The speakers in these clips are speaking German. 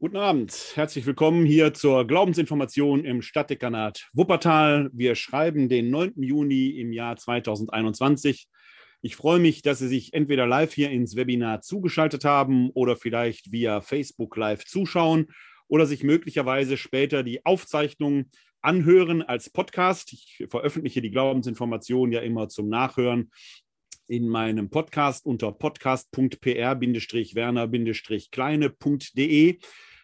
Guten Abend, herzlich willkommen hier zur Glaubensinformation im Stadtdekanat Wuppertal. Wir schreiben den 9. Juni im Jahr 2021. Ich freue mich, dass Sie sich entweder live hier ins Webinar zugeschaltet haben oder vielleicht via Facebook live zuschauen oder sich möglicherweise später die Aufzeichnung anhören als Podcast. Ich veröffentliche die Glaubensinformation ja immer zum Nachhören in meinem Podcast unter podcast.pr-werner-kleine.de.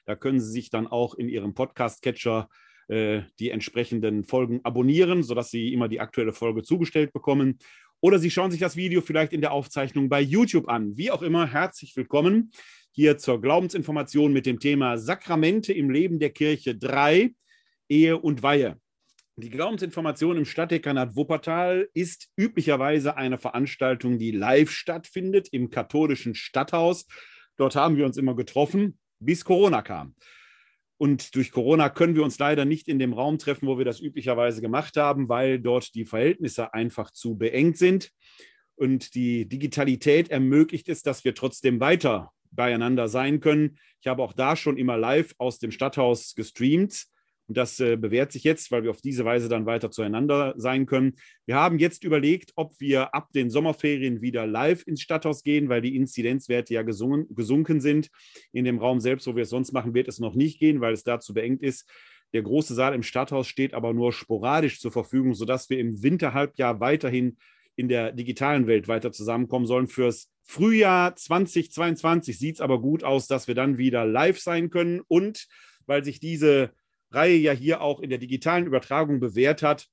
Da können Sie sich dann auch in Ihrem Podcast-Catcher äh, die entsprechenden Folgen abonnieren, sodass Sie immer die aktuelle Folge zugestellt bekommen. Oder Sie schauen sich das Video vielleicht in der Aufzeichnung bei YouTube an. Wie auch immer, herzlich willkommen hier zur Glaubensinformation mit dem Thema Sakramente im Leben der Kirche 3, Ehe und Weihe. Die Glaubensinformation im Stadtdekanat Wuppertal ist üblicherweise eine Veranstaltung, die live stattfindet im katholischen Stadthaus. Dort haben wir uns immer getroffen bis Corona kam. Und durch Corona können wir uns leider nicht in dem Raum treffen, wo wir das üblicherweise gemacht haben, weil dort die Verhältnisse einfach zu beengt sind. Und die Digitalität ermöglicht es, dass wir trotzdem weiter beieinander sein können. Ich habe auch da schon immer live aus dem Stadthaus gestreamt. Und das äh, bewährt sich jetzt, weil wir auf diese Weise dann weiter zueinander sein können. Wir haben jetzt überlegt, ob wir ab den Sommerferien wieder live ins Stadthaus gehen, weil die Inzidenzwerte ja gesungen, gesunken sind. In dem Raum selbst, wo wir es sonst machen, wird es noch nicht gehen, weil es da zu beengt ist. Der große Saal im Stadthaus steht aber nur sporadisch zur Verfügung, sodass wir im Winterhalbjahr weiterhin in der digitalen Welt weiter zusammenkommen sollen. Fürs Frühjahr 2022 sieht es aber gut aus, dass wir dann wieder live sein können. Und weil sich diese Reihe ja hier auch in der digitalen Übertragung bewährt hat,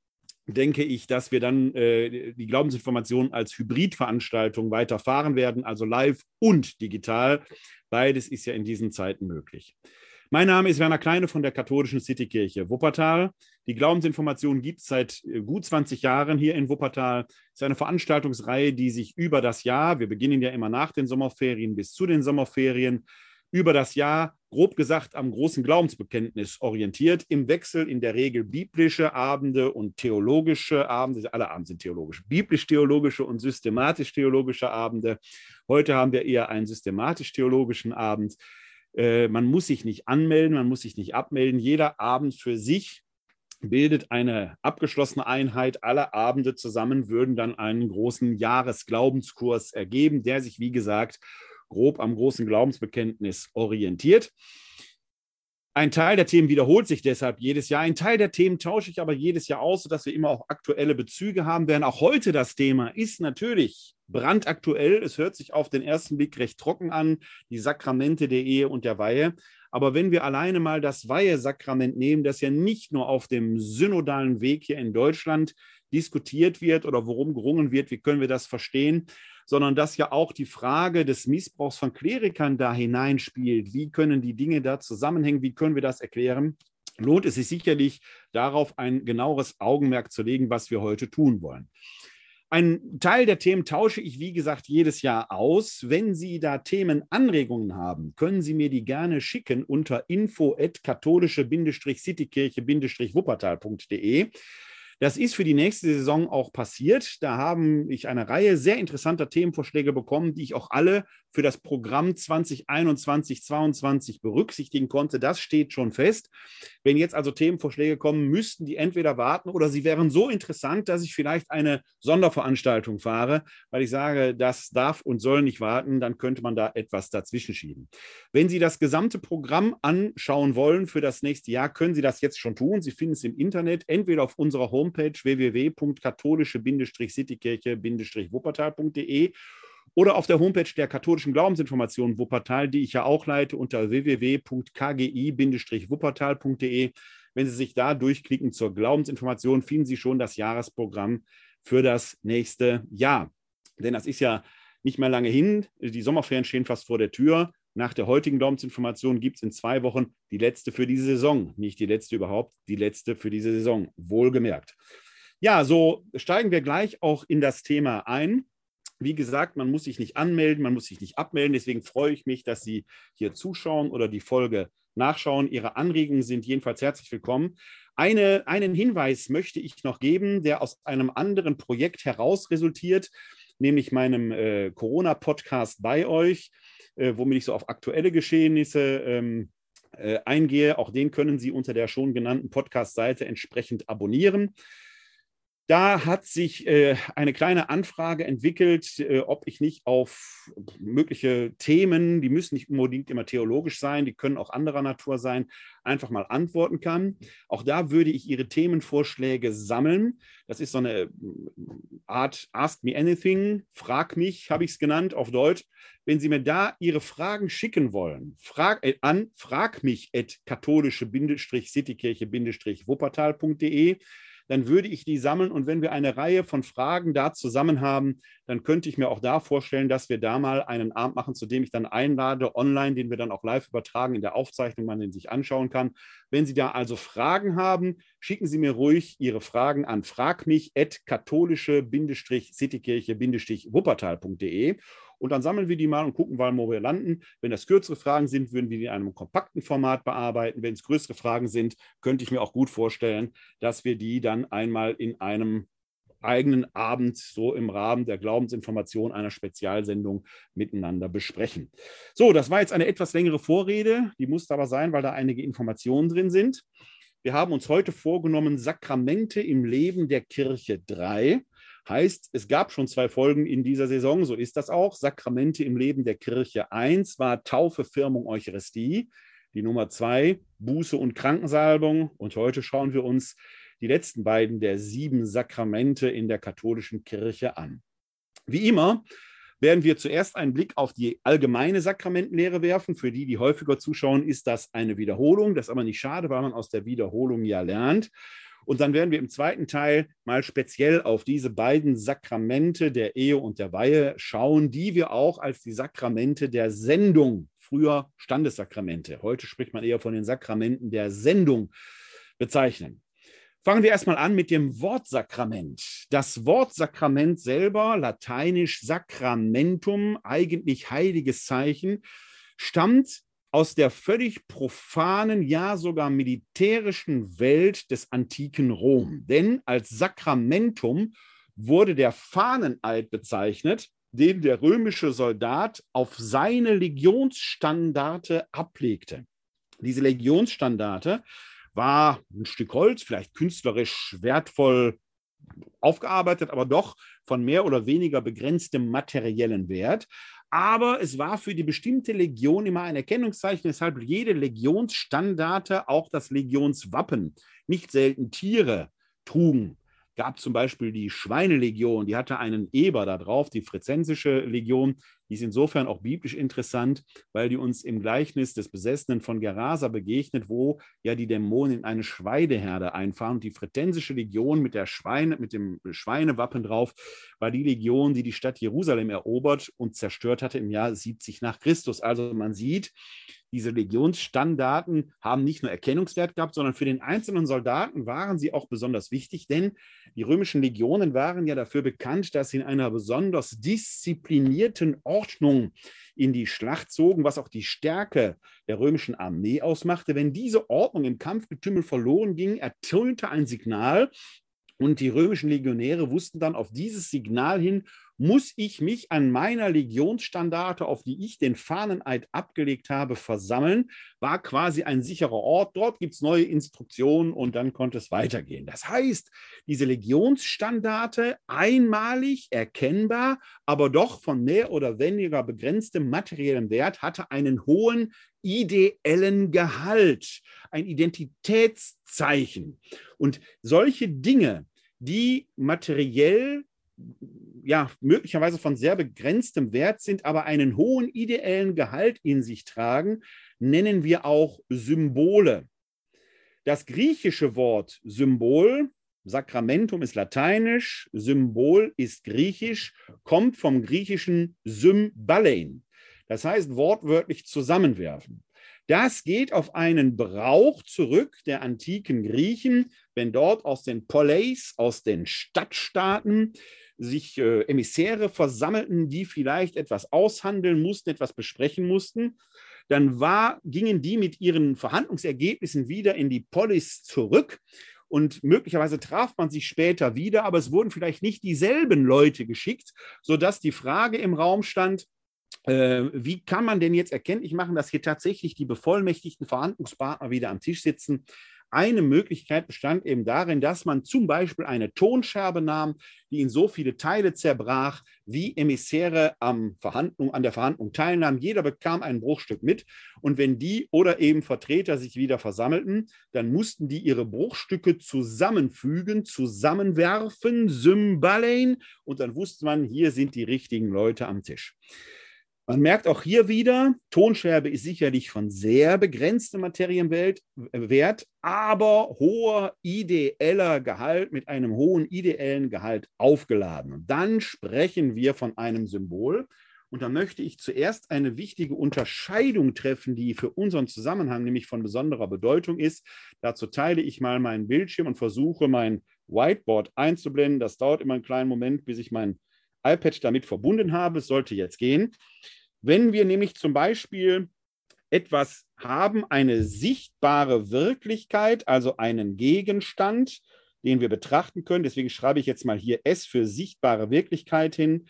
denke ich, dass wir dann äh, die Glaubensinformation als Hybridveranstaltung weiterfahren werden, also live und digital. Beides ist ja in diesen Zeiten möglich. Mein Name ist Werner Kleine von der Katholischen Citykirche Wuppertal. Die Glaubensinformation gibt es seit äh, gut 20 Jahren hier in Wuppertal. Es ist eine Veranstaltungsreihe, die sich über das Jahr, wir beginnen ja immer nach den Sommerferien bis zu den Sommerferien, über das Jahr, grob gesagt, am großen Glaubensbekenntnis orientiert, im Wechsel in der Regel biblische Abende und theologische Abende, alle Abende sind theologisch, biblisch-theologische und systematisch-theologische Abende. Heute haben wir eher einen systematisch-theologischen Abend. Äh, man muss sich nicht anmelden, man muss sich nicht abmelden. Jeder Abend für sich bildet eine abgeschlossene Einheit. Alle Abende zusammen würden dann einen großen Jahresglaubenskurs ergeben, der sich, wie gesagt, grob am großen Glaubensbekenntnis orientiert. Ein Teil der Themen wiederholt sich deshalb jedes Jahr. Ein Teil der Themen tausche ich aber jedes Jahr aus, sodass wir immer auch aktuelle Bezüge haben werden. Auch heute das Thema ist natürlich brandaktuell. Es hört sich auf den ersten Blick recht trocken an, die Sakramente der Ehe und der Weihe. Aber wenn wir alleine mal das Weihesakrament nehmen, das ja nicht nur auf dem synodalen Weg hier in Deutschland diskutiert wird oder worum gerungen wird, wie können wir das verstehen, sondern dass ja auch die Frage des Missbrauchs von Klerikern da hineinspielt. Wie können die Dinge da zusammenhängen? Wie können wir das erklären? Lohnt es sich sicherlich, darauf ein genaueres Augenmerk zu legen, was wir heute tun wollen. Ein Teil der Themen tausche ich, wie gesagt, jedes Jahr aus. Wenn Sie da Themenanregungen haben, können Sie mir die gerne schicken unter info-katholische-citykirche-wuppertal.de. Das ist für die nächste Saison auch passiert. Da habe ich eine Reihe sehr interessanter Themenvorschläge bekommen, die ich auch alle für das Programm 2021, 2022 berücksichtigen konnte. Das steht schon fest. Wenn jetzt also Themenvorschläge kommen, müssten die entweder warten oder sie wären so interessant, dass ich vielleicht eine Sonderveranstaltung fahre, weil ich sage, das darf und soll nicht warten, dann könnte man da etwas dazwischen schieben. Wenn Sie das gesamte Programm anschauen wollen für das nächste Jahr, können Sie das jetzt schon tun. Sie finden es im Internet, entweder auf unserer Homepage www.katholische-citykirche-wuppertal.de oder auf der Homepage der katholischen Glaubensinformation Wuppertal, die ich ja auch leite, unter www.kgi-wuppertal.de. Wenn Sie sich da durchklicken zur Glaubensinformation, finden Sie schon das Jahresprogramm für das nächste Jahr. Denn das ist ja nicht mehr lange hin. Die Sommerferien stehen fast vor der Tür. Nach der heutigen Glaubensinformation gibt es in zwei Wochen die letzte für diese Saison. Nicht die letzte überhaupt, die letzte für diese Saison. Wohlgemerkt. Ja, so steigen wir gleich auch in das Thema ein. Wie gesagt, man muss sich nicht anmelden, man muss sich nicht abmelden. Deswegen freue ich mich, dass Sie hier zuschauen oder die Folge nachschauen. Ihre Anregungen sind jedenfalls herzlich willkommen. Eine, einen Hinweis möchte ich noch geben, der aus einem anderen Projekt heraus resultiert, nämlich meinem äh, Corona-Podcast bei euch, äh, womit ich so auf aktuelle Geschehnisse ähm, äh, eingehe. Auch den können Sie unter der schon genannten Podcast-Seite entsprechend abonnieren. Da hat sich äh, eine kleine Anfrage entwickelt, äh, ob ich nicht auf mögliche Themen, die müssen nicht unbedingt immer theologisch sein, die können auch anderer Natur sein, einfach mal antworten kann. Auch da würde ich Ihre Themenvorschläge sammeln. Das ist so eine äh, Art Ask Me Anything, Frag mich, habe ich es genannt auf Deutsch. Wenn Sie mir da Ihre Fragen schicken wollen, frag, äh, an frag mich at katholische-citykirche-wuppertal.de dann würde ich die sammeln. Und wenn wir eine Reihe von Fragen da zusammen haben, dann könnte ich mir auch da vorstellen, dass wir da mal einen Abend machen, zu dem ich dann einlade, online, den wir dann auch live übertragen in der Aufzeichnung, man den sich anschauen kann. Wenn Sie da also Fragen haben, schicken Sie mir ruhig Ihre Fragen an fragmich.katholische-citykirche-wuppertal.de und dann sammeln wir die mal und gucken mal, wo wir landen. Wenn das kürzere Fragen sind, würden wir die in einem kompakten Format bearbeiten. Wenn es größere Fragen sind, könnte ich mir auch gut vorstellen, dass wir die dann einmal in einem eigenen Abend so im Rahmen der Glaubensinformation einer Spezialsendung miteinander besprechen. So, das war jetzt eine etwas längere Vorrede. Die musste aber sein, weil da einige Informationen drin sind. Wir haben uns heute vorgenommen, Sakramente im Leben der Kirche 3. Heißt, es gab schon zwei Folgen in dieser Saison, so ist das auch. Sakramente im Leben der Kirche 1 war Taufe, Firmung, Eucharistie. Die Nummer 2, Buße und Krankensalbung. Und heute schauen wir uns die letzten beiden der sieben Sakramente in der katholischen Kirche an. Wie immer werden wir zuerst einen Blick auf die allgemeine Sakramentenlehre werfen. Für die, die häufiger zuschauen, ist das eine Wiederholung. Das ist aber nicht schade, weil man aus der Wiederholung ja lernt. Und dann werden wir im zweiten Teil mal speziell auf diese beiden Sakramente der Ehe und der Weihe schauen, die wir auch als die Sakramente der Sendung, früher Standessakramente, heute spricht man eher von den Sakramenten der Sendung bezeichnen. Fangen wir erstmal an mit dem Wortsakrament. Das Wortsakrament selber, lateinisch Sacramentum, eigentlich heiliges Zeichen, stammt aus der völlig profanen, ja sogar militärischen Welt des antiken Rom. Denn als Sakramentum wurde der Fahneneid bezeichnet, den der römische Soldat auf seine Legionsstandarte ablegte. Diese Legionsstandarte war ein Stück Holz, vielleicht künstlerisch wertvoll aufgearbeitet, aber doch von mehr oder weniger begrenztem materiellen Wert aber es war für die bestimmte Legion immer ein Erkennungszeichen, weshalb jede Legionsstandarte auch das Legionswappen, nicht selten Tiere, trugen. Gab zum Beispiel die Schweinelegion, die hatte einen Eber da drauf, die Frizensische Legion, die ist insofern auch biblisch interessant, weil die uns im Gleichnis des Besessenen von Gerasa begegnet, wo ja die Dämonen in eine Schweideherde einfahren. Und die Fretensische Legion mit, der Schweine, mit dem Schweinewappen drauf war die Legion, die die Stadt Jerusalem erobert und zerstört hatte im Jahr 70 nach Christus. Also man sieht, diese Legionsstandarten haben nicht nur Erkennungswert gehabt, sondern für den einzelnen Soldaten waren sie auch besonders wichtig, denn die römischen Legionen waren ja dafür bekannt, dass sie in einer besonders disziplinierten Ordnung in die Schlacht zogen, was auch die Stärke der römischen Armee ausmachte. Wenn diese Ordnung im Kampfgetümmel verloren ging, ertönte ein Signal, und die römischen Legionäre wussten dann auf dieses Signal hin, muss ich mich an meiner Legionsstandarte, auf die ich den Fahneneid abgelegt habe, versammeln, war quasi ein sicherer Ort. Dort gibt es neue Instruktionen und dann konnte es weitergehen. Das heißt, diese Legionsstandarte einmalig erkennbar, aber doch von mehr oder weniger begrenztem materiellen Wert, hatte einen hohen ideellen Gehalt, ein Identitätszeichen. Und solche Dinge, die materiell ja, möglicherweise von sehr begrenztem Wert sind, aber einen hohen ideellen Gehalt in sich tragen, nennen wir auch Symbole. Das griechische Wort Symbol, Sakramentum ist lateinisch, Symbol ist griechisch, kommt vom griechischen Symbalein. Das heißt wortwörtlich zusammenwerfen. Das geht auf einen Brauch zurück der antiken Griechen, wenn dort aus den Poleis, aus den Stadtstaaten, sich äh, Emissäre versammelten, die vielleicht etwas aushandeln mussten, etwas besprechen mussten. Dann war, gingen die mit ihren Verhandlungsergebnissen wieder in die Polis zurück und möglicherweise traf man sich später wieder, aber es wurden vielleicht nicht dieselben Leute geschickt, sodass die Frage im Raum stand, äh, wie kann man denn jetzt erkenntlich machen, dass hier tatsächlich die bevollmächtigten Verhandlungspartner wieder am Tisch sitzen? Eine Möglichkeit bestand eben darin, dass man zum Beispiel eine Tonscherbe nahm, die in so viele Teile zerbrach, wie Emissäre am Verhandlung, an der Verhandlung teilnahmen. Jeder bekam ein Bruchstück mit. Und wenn die oder eben Vertreter sich wieder versammelten, dann mussten die ihre Bruchstücke zusammenfügen, zusammenwerfen, symbalein. Und dann wusste man, hier sind die richtigen Leute am Tisch. Man merkt auch hier wieder, Tonscherbe ist sicherlich von sehr begrenztem Materienwert, aber hoher ideeller Gehalt mit einem hohen ideellen Gehalt aufgeladen. Und dann sprechen wir von einem Symbol. Und da möchte ich zuerst eine wichtige Unterscheidung treffen, die für unseren Zusammenhang nämlich von besonderer Bedeutung ist. Dazu teile ich mal meinen Bildschirm und versuche mein Whiteboard einzublenden. Das dauert immer einen kleinen Moment, bis ich mein iPad damit verbunden habe. Es sollte jetzt gehen. Wenn wir nämlich zum Beispiel etwas haben, eine sichtbare Wirklichkeit, also einen Gegenstand, den wir betrachten können, deswegen schreibe ich jetzt mal hier S für sichtbare Wirklichkeit hin.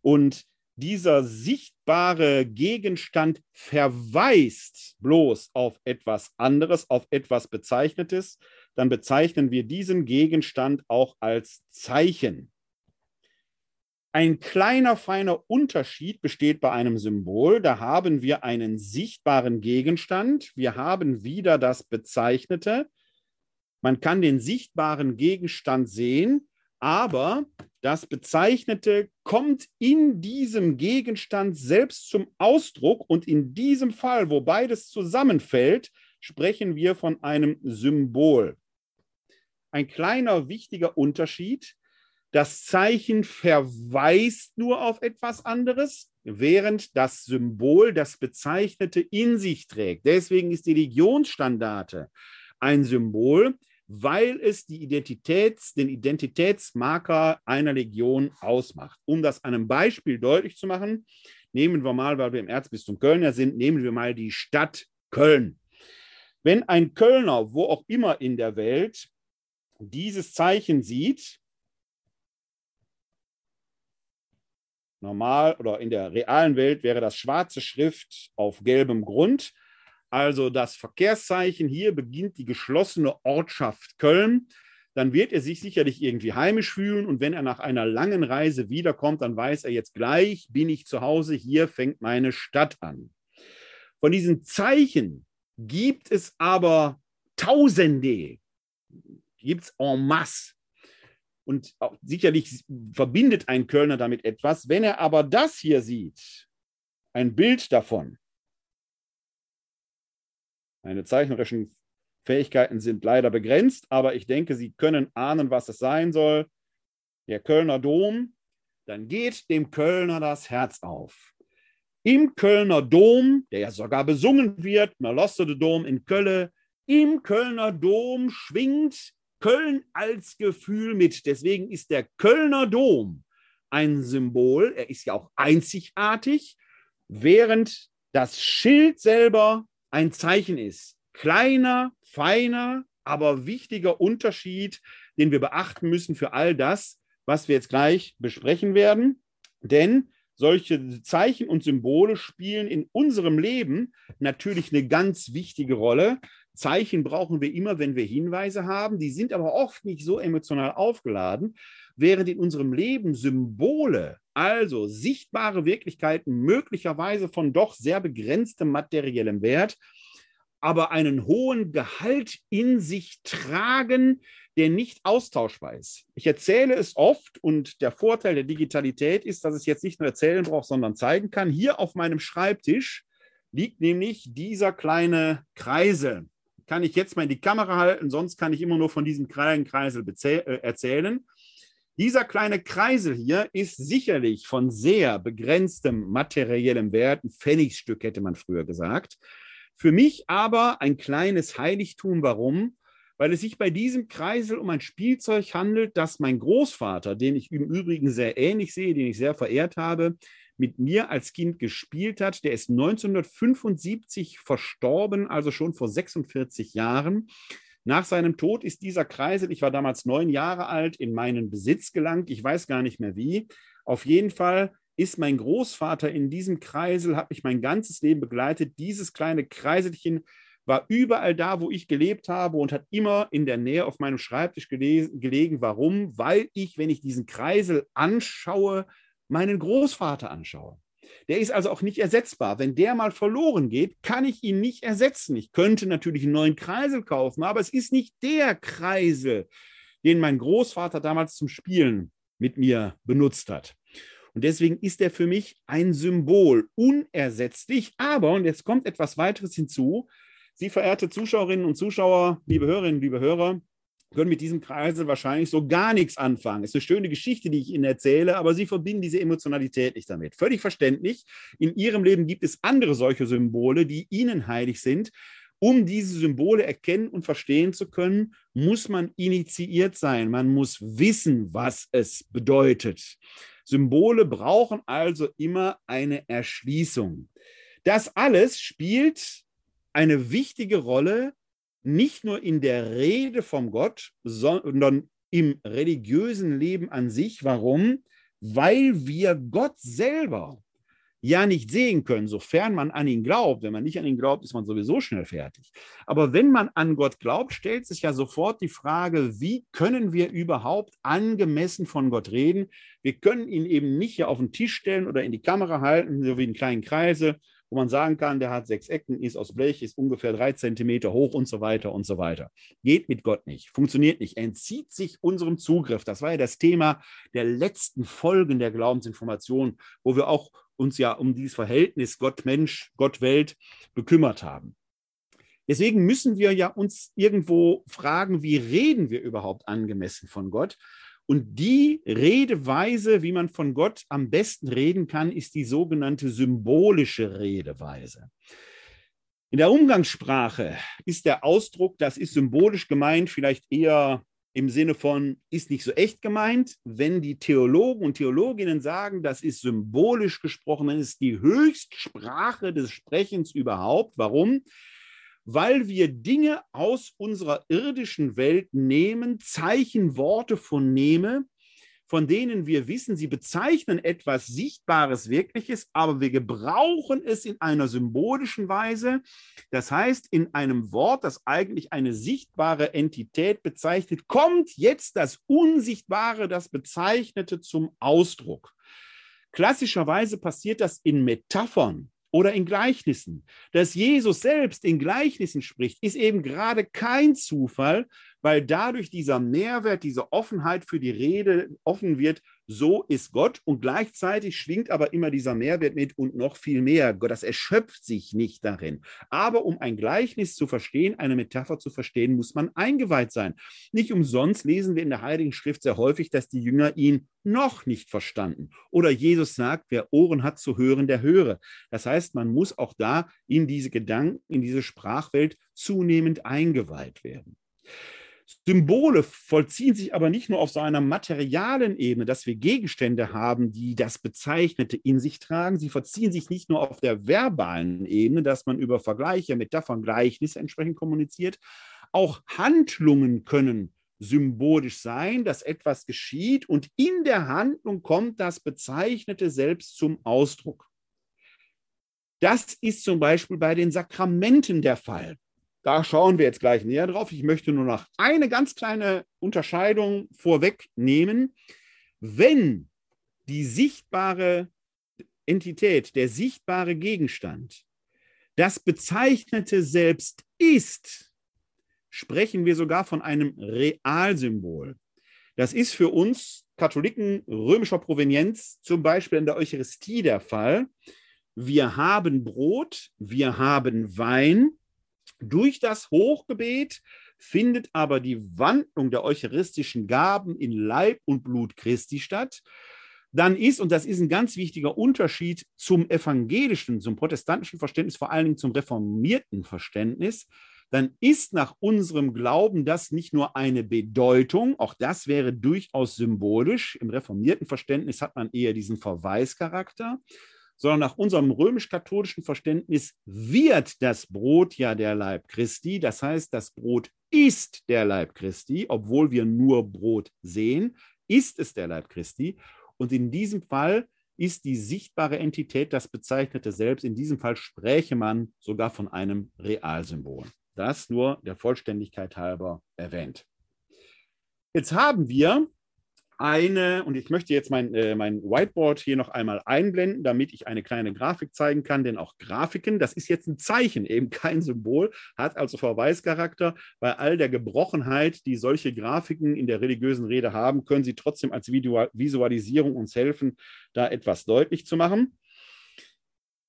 Und dieser sichtbare Gegenstand verweist bloß auf etwas anderes, auf etwas Bezeichnetes, dann bezeichnen wir diesen Gegenstand auch als Zeichen. Ein kleiner, feiner Unterschied besteht bei einem Symbol. Da haben wir einen sichtbaren Gegenstand. Wir haben wieder das Bezeichnete. Man kann den sichtbaren Gegenstand sehen, aber das Bezeichnete kommt in diesem Gegenstand selbst zum Ausdruck. Und in diesem Fall, wo beides zusammenfällt, sprechen wir von einem Symbol. Ein kleiner wichtiger Unterschied. Das Zeichen verweist nur auf etwas anderes, während das Symbol das Bezeichnete in sich trägt. Deswegen ist die Legionsstandarte ein Symbol, weil es die Identitäts, den Identitätsmarker einer Legion ausmacht. Um das an einem Beispiel deutlich zu machen, nehmen wir mal, weil wir im Erzbistum Kölner sind, nehmen wir mal die Stadt Köln. Wenn ein Kölner, wo auch immer in der Welt, dieses Zeichen sieht, Normal oder in der realen Welt wäre das schwarze Schrift auf gelbem Grund. Also das Verkehrszeichen hier beginnt die geschlossene Ortschaft Köln. Dann wird er sich sicherlich irgendwie heimisch fühlen und wenn er nach einer langen Reise wiederkommt, dann weiß er jetzt gleich, bin ich zu Hause, hier fängt meine Stadt an. Von diesen Zeichen gibt es aber Tausende, gibt es en masse. Und sicherlich verbindet ein Kölner damit etwas. Wenn er aber das hier sieht, ein Bild davon, meine zeichnerischen Fähigkeiten sind leider begrenzt, aber ich denke, Sie können ahnen, was es sein soll. Der Kölner Dom, dann geht dem Kölner das Herz auf. Im Kölner Dom, der ja sogar besungen wird, Malosse de Dom in Kölle, im Kölner Dom schwingt Köln als Gefühl mit. Deswegen ist der Kölner Dom ein Symbol. Er ist ja auch einzigartig, während das Schild selber ein Zeichen ist. Kleiner, feiner, aber wichtiger Unterschied, den wir beachten müssen für all das, was wir jetzt gleich besprechen werden. Denn solche Zeichen und Symbole spielen in unserem Leben natürlich eine ganz wichtige Rolle. Zeichen brauchen wir immer, wenn wir Hinweise haben. Die sind aber oft nicht so emotional aufgeladen, während in unserem Leben Symbole, also sichtbare Wirklichkeiten, möglicherweise von doch sehr begrenztem materiellem Wert, aber einen hohen Gehalt in sich tragen, der nicht austauschbar ist. Ich erzähle es oft und der Vorteil der Digitalität ist, dass ich jetzt nicht nur erzählen brauche, sondern zeigen kann. Hier auf meinem Schreibtisch liegt nämlich dieser kleine Kreisel kann ich jetzt mal in die Kamera halten, sonst kann ich immer nur von diesem kleinen Kreisel äh, erzählen. Dieser kleine Kreisel hier ist sicherlich von sehr begrenztem materiellem Wert, ein Pfennigstück hätte man früher gesagt. Für mich aber ein kleines Heiligtum. Warum? Weil es sich bei diesem Kreisel um ein Spielzeug handelt, das mein Großvater, den ich im Übrigen sehr ähnlich sehe, den ich sehr verehrt habe, mit mir als Kind gespielt hat. Der ist 1975 verstorben, also schon vor 46 Jahren. Nach seinem Tod ist dieser Kreisel, ich war damals neun Jahre alt, in meinen Besitz gelangt. Ich weiß gar nicht mehr wie. Auf jeden Fall ist mein Großvater in diesem Kreisel, hat mich mein ganzes Leben begleitet. Dieses kleine Kreiselchen war überall da, wo ich gelebt habe und hat immer in der Nähe auf meinem Schreibtisch gelegen. Warum? Weil ich, wenn ich diesen Kreisel anschaue, meinen Großvater anschaue. Der ist also auch nicht ersetzbar. Wenn der mal verloren geht, kann ich ihn nicht ersetzen. Ich könnte natürlich einen neuen Kreisel kaufen, aber es ist nicht der Kreisel, den mein Großvater damals zum Spielen mit mir benutzt hat. Und deswegen ist er für mich ein Symbol, unersetzlich. Aber, und jetzt kommt etwas weiteres hinzu, Sie, verehrte Zuschauerinnen und Zuschauer, liebe Hörerinnen, liebe Hörer, können mit diesem Kreisel wahrscheinlich so gar nichts anfangen. Es ist eine schöne Geschichte, die ich Ihnen erzähle, aber Sie verbinden diese Emotionalität nicht damit. Völlig verständlich. In Ihrem Leben gibt es andere solche Symbole, die Ihnen heilig sind. Um diese Symbole erkennen und verstehen zu können, muss man initiiert sein. Man muss wissen, was es bedeutet. Symbole brauchen also immer eine Erschließung. Das alles spielt eine wichtige Rolle, nicht nur in der Rede vom Gott, sondern im religiösen Leben an sich. Warum? Weil wir Gott selber ja nicht sehen können, sofern man an ihn glaubt. Wenn man nicht an ihn glaubt, ist man sowieso schnell fertig. Aber wenn man an Gott glaubt, stellt sich ja sofort die Frage, wie können wir überhaupt angemessen von Gott reden? Wir können ihn eben nicht hier auf den Tisch stellen oder in die Kamera halten, so wie in kleinen Kreise, wo man sagen kann, der hat sechs Ecken, ist aus Blech, ist ungefähr drei Zentimeter hoch und so weiter und so weiter. Geht mit Gott nicht, funktioniert nicht, entzieht sich unserem Zugriff. Das war ja das Thema der letzten Folgen der Glaubensinformation, wo wir auch uns ja um dieses Verhältnis Gott-Mensch, Gott-Welt bekümmert haben. Deswegen müssen wir ja uns irgendwo fragen, wie reden wir überhaupt angemessen von Gott? Und die Redeweise, wie man von Gott am besten reden kann, ist die sogenannte symbolische Redeweise. In der Umgangssprache ist der Ausdruck, das ist symbolisch gemeint, vielleicht eher im Sinne von, ist nicht so echt gemeint. Wenn die Theologen und Theologinnen sagen, das ist symbolisch gesprochen, dann ist die Höchstsprache des Sprechens überhaupt. Warum? Weil wir Dinge aus unserer irdischen Welt nehmen, Zeichen, Worte von nehme, von denen wir wissen, sie bezeichnen etwas Sichtbares, Wirkliches, aber wir gebrauchen es in einer symbolischen Weise. Das heißt, in einem Wort, das eigentlich eine sichtbare Entität bezeichnet, kommt jetzt das Unsichtbare, das Bezeichnete zum Ausdruck. Klassischerweise passiert das in Metaphern oder in Gleichnissen. Dass Jesus selbst in Gleichnissen spricht, ist eben gerade kein Zufall, weil dadurch dieser Mehrwert, diese Offenheit für die Rede offen wird, so ist Gott und gleichzeitig schwingt aber immer dieser Mehrwert mit und noch viel mehr. Das erschöpft sich nicht darin. Aber um ein Gleichnis zu verstehen, eine Metapher zu verstehen, muss man eingeweiht sein. Nicht umsonst lesen wir in der Heiligen Schrift sehr häufig, dass die Jünger ihn noch nicht verstanden. Oder Jesus sagt, wer Ohren hat zu hören, der höre. Das heißt, man muss auch da in diese Gedanken, in diese Sprachwelt zunehmend eingeweiht werden. Symbole vollziehen sich aber nicht nur auf so einer materialen Ebene, dass wir Gegenstände haben, die das Bezeichnete in sich tragen. Sie vollziehen sich nicht nur auf der verbalen Ebene, dass man über Vergleiche, Metaphern, Gleichnisse entsprechend kommuniziert. Auch Handlungen können symbolisch sein, dass etwas geschieht und in der Handlung kommt das Bezeichnete selbst zum Ausdruck. Das ist zum Beispiel bei den Sakramenten der Fall. Da schauen wir jetzt gleich näher drauf. Ich möchte nur noch eine ganz kleine Unterscheidung vorwegnehmen. Wenn die sichtbare Entität, der sichtbare Gegenstand, das Bezeichnete selbst ist, sprechen wir sogar von einem Realsymbol. Das ist für uns Katholiken römischer Provenienz zum Beispiel in der Eucharistie der Fall. Wir haben Brot, wir haben Wein, durch das Hochgebet findet aber die Wandlung der eucharistischen Gaben in Leib und Blut Christi statt. Dann ist, und das ist ein ganz wichtiger Unterschied zum evangelischen, zum protestantischen Verständnis, vor allen Dingen zum reformierten Verständnis, dann ist nach unserem Glauben das nicht nur eine Bedeutung, auch das wäre durchaus symbolisch. Im reformierten Verständnis hat man eher diesen Verweischarakter, sondern nach unserem römisch-katholischen Verständnis wird das Brot ja der Leib Christi. Das heißt, das Brot ist der Leib Christi, obwohl wir nur Brot sehen, ist es der Leib Christi. Und in diesem Fall ist die sichtbare Entität das bezeichnete Selbst. In diesem Fall spräche man sogar von einem Realsymbol. Das nur der Vollständigkeit halber erwähnt. Jetzt haben wir eine, und ich möchte jetzt mein, äh, mein Whiteboard hier noch einmal einblenden, damit ich eine kleine Grafik zeigen kann, denn auch Grafiken, das ist jetzt ein Zeichen, eben kein Symbol, hat also Verweischarakter. Bei all der Gebrochenheit, die solche Grafiken in der religiösen Rede haben, können sie trotzdem als Visualisierung uns helfen, da etwas deutlich zu machen.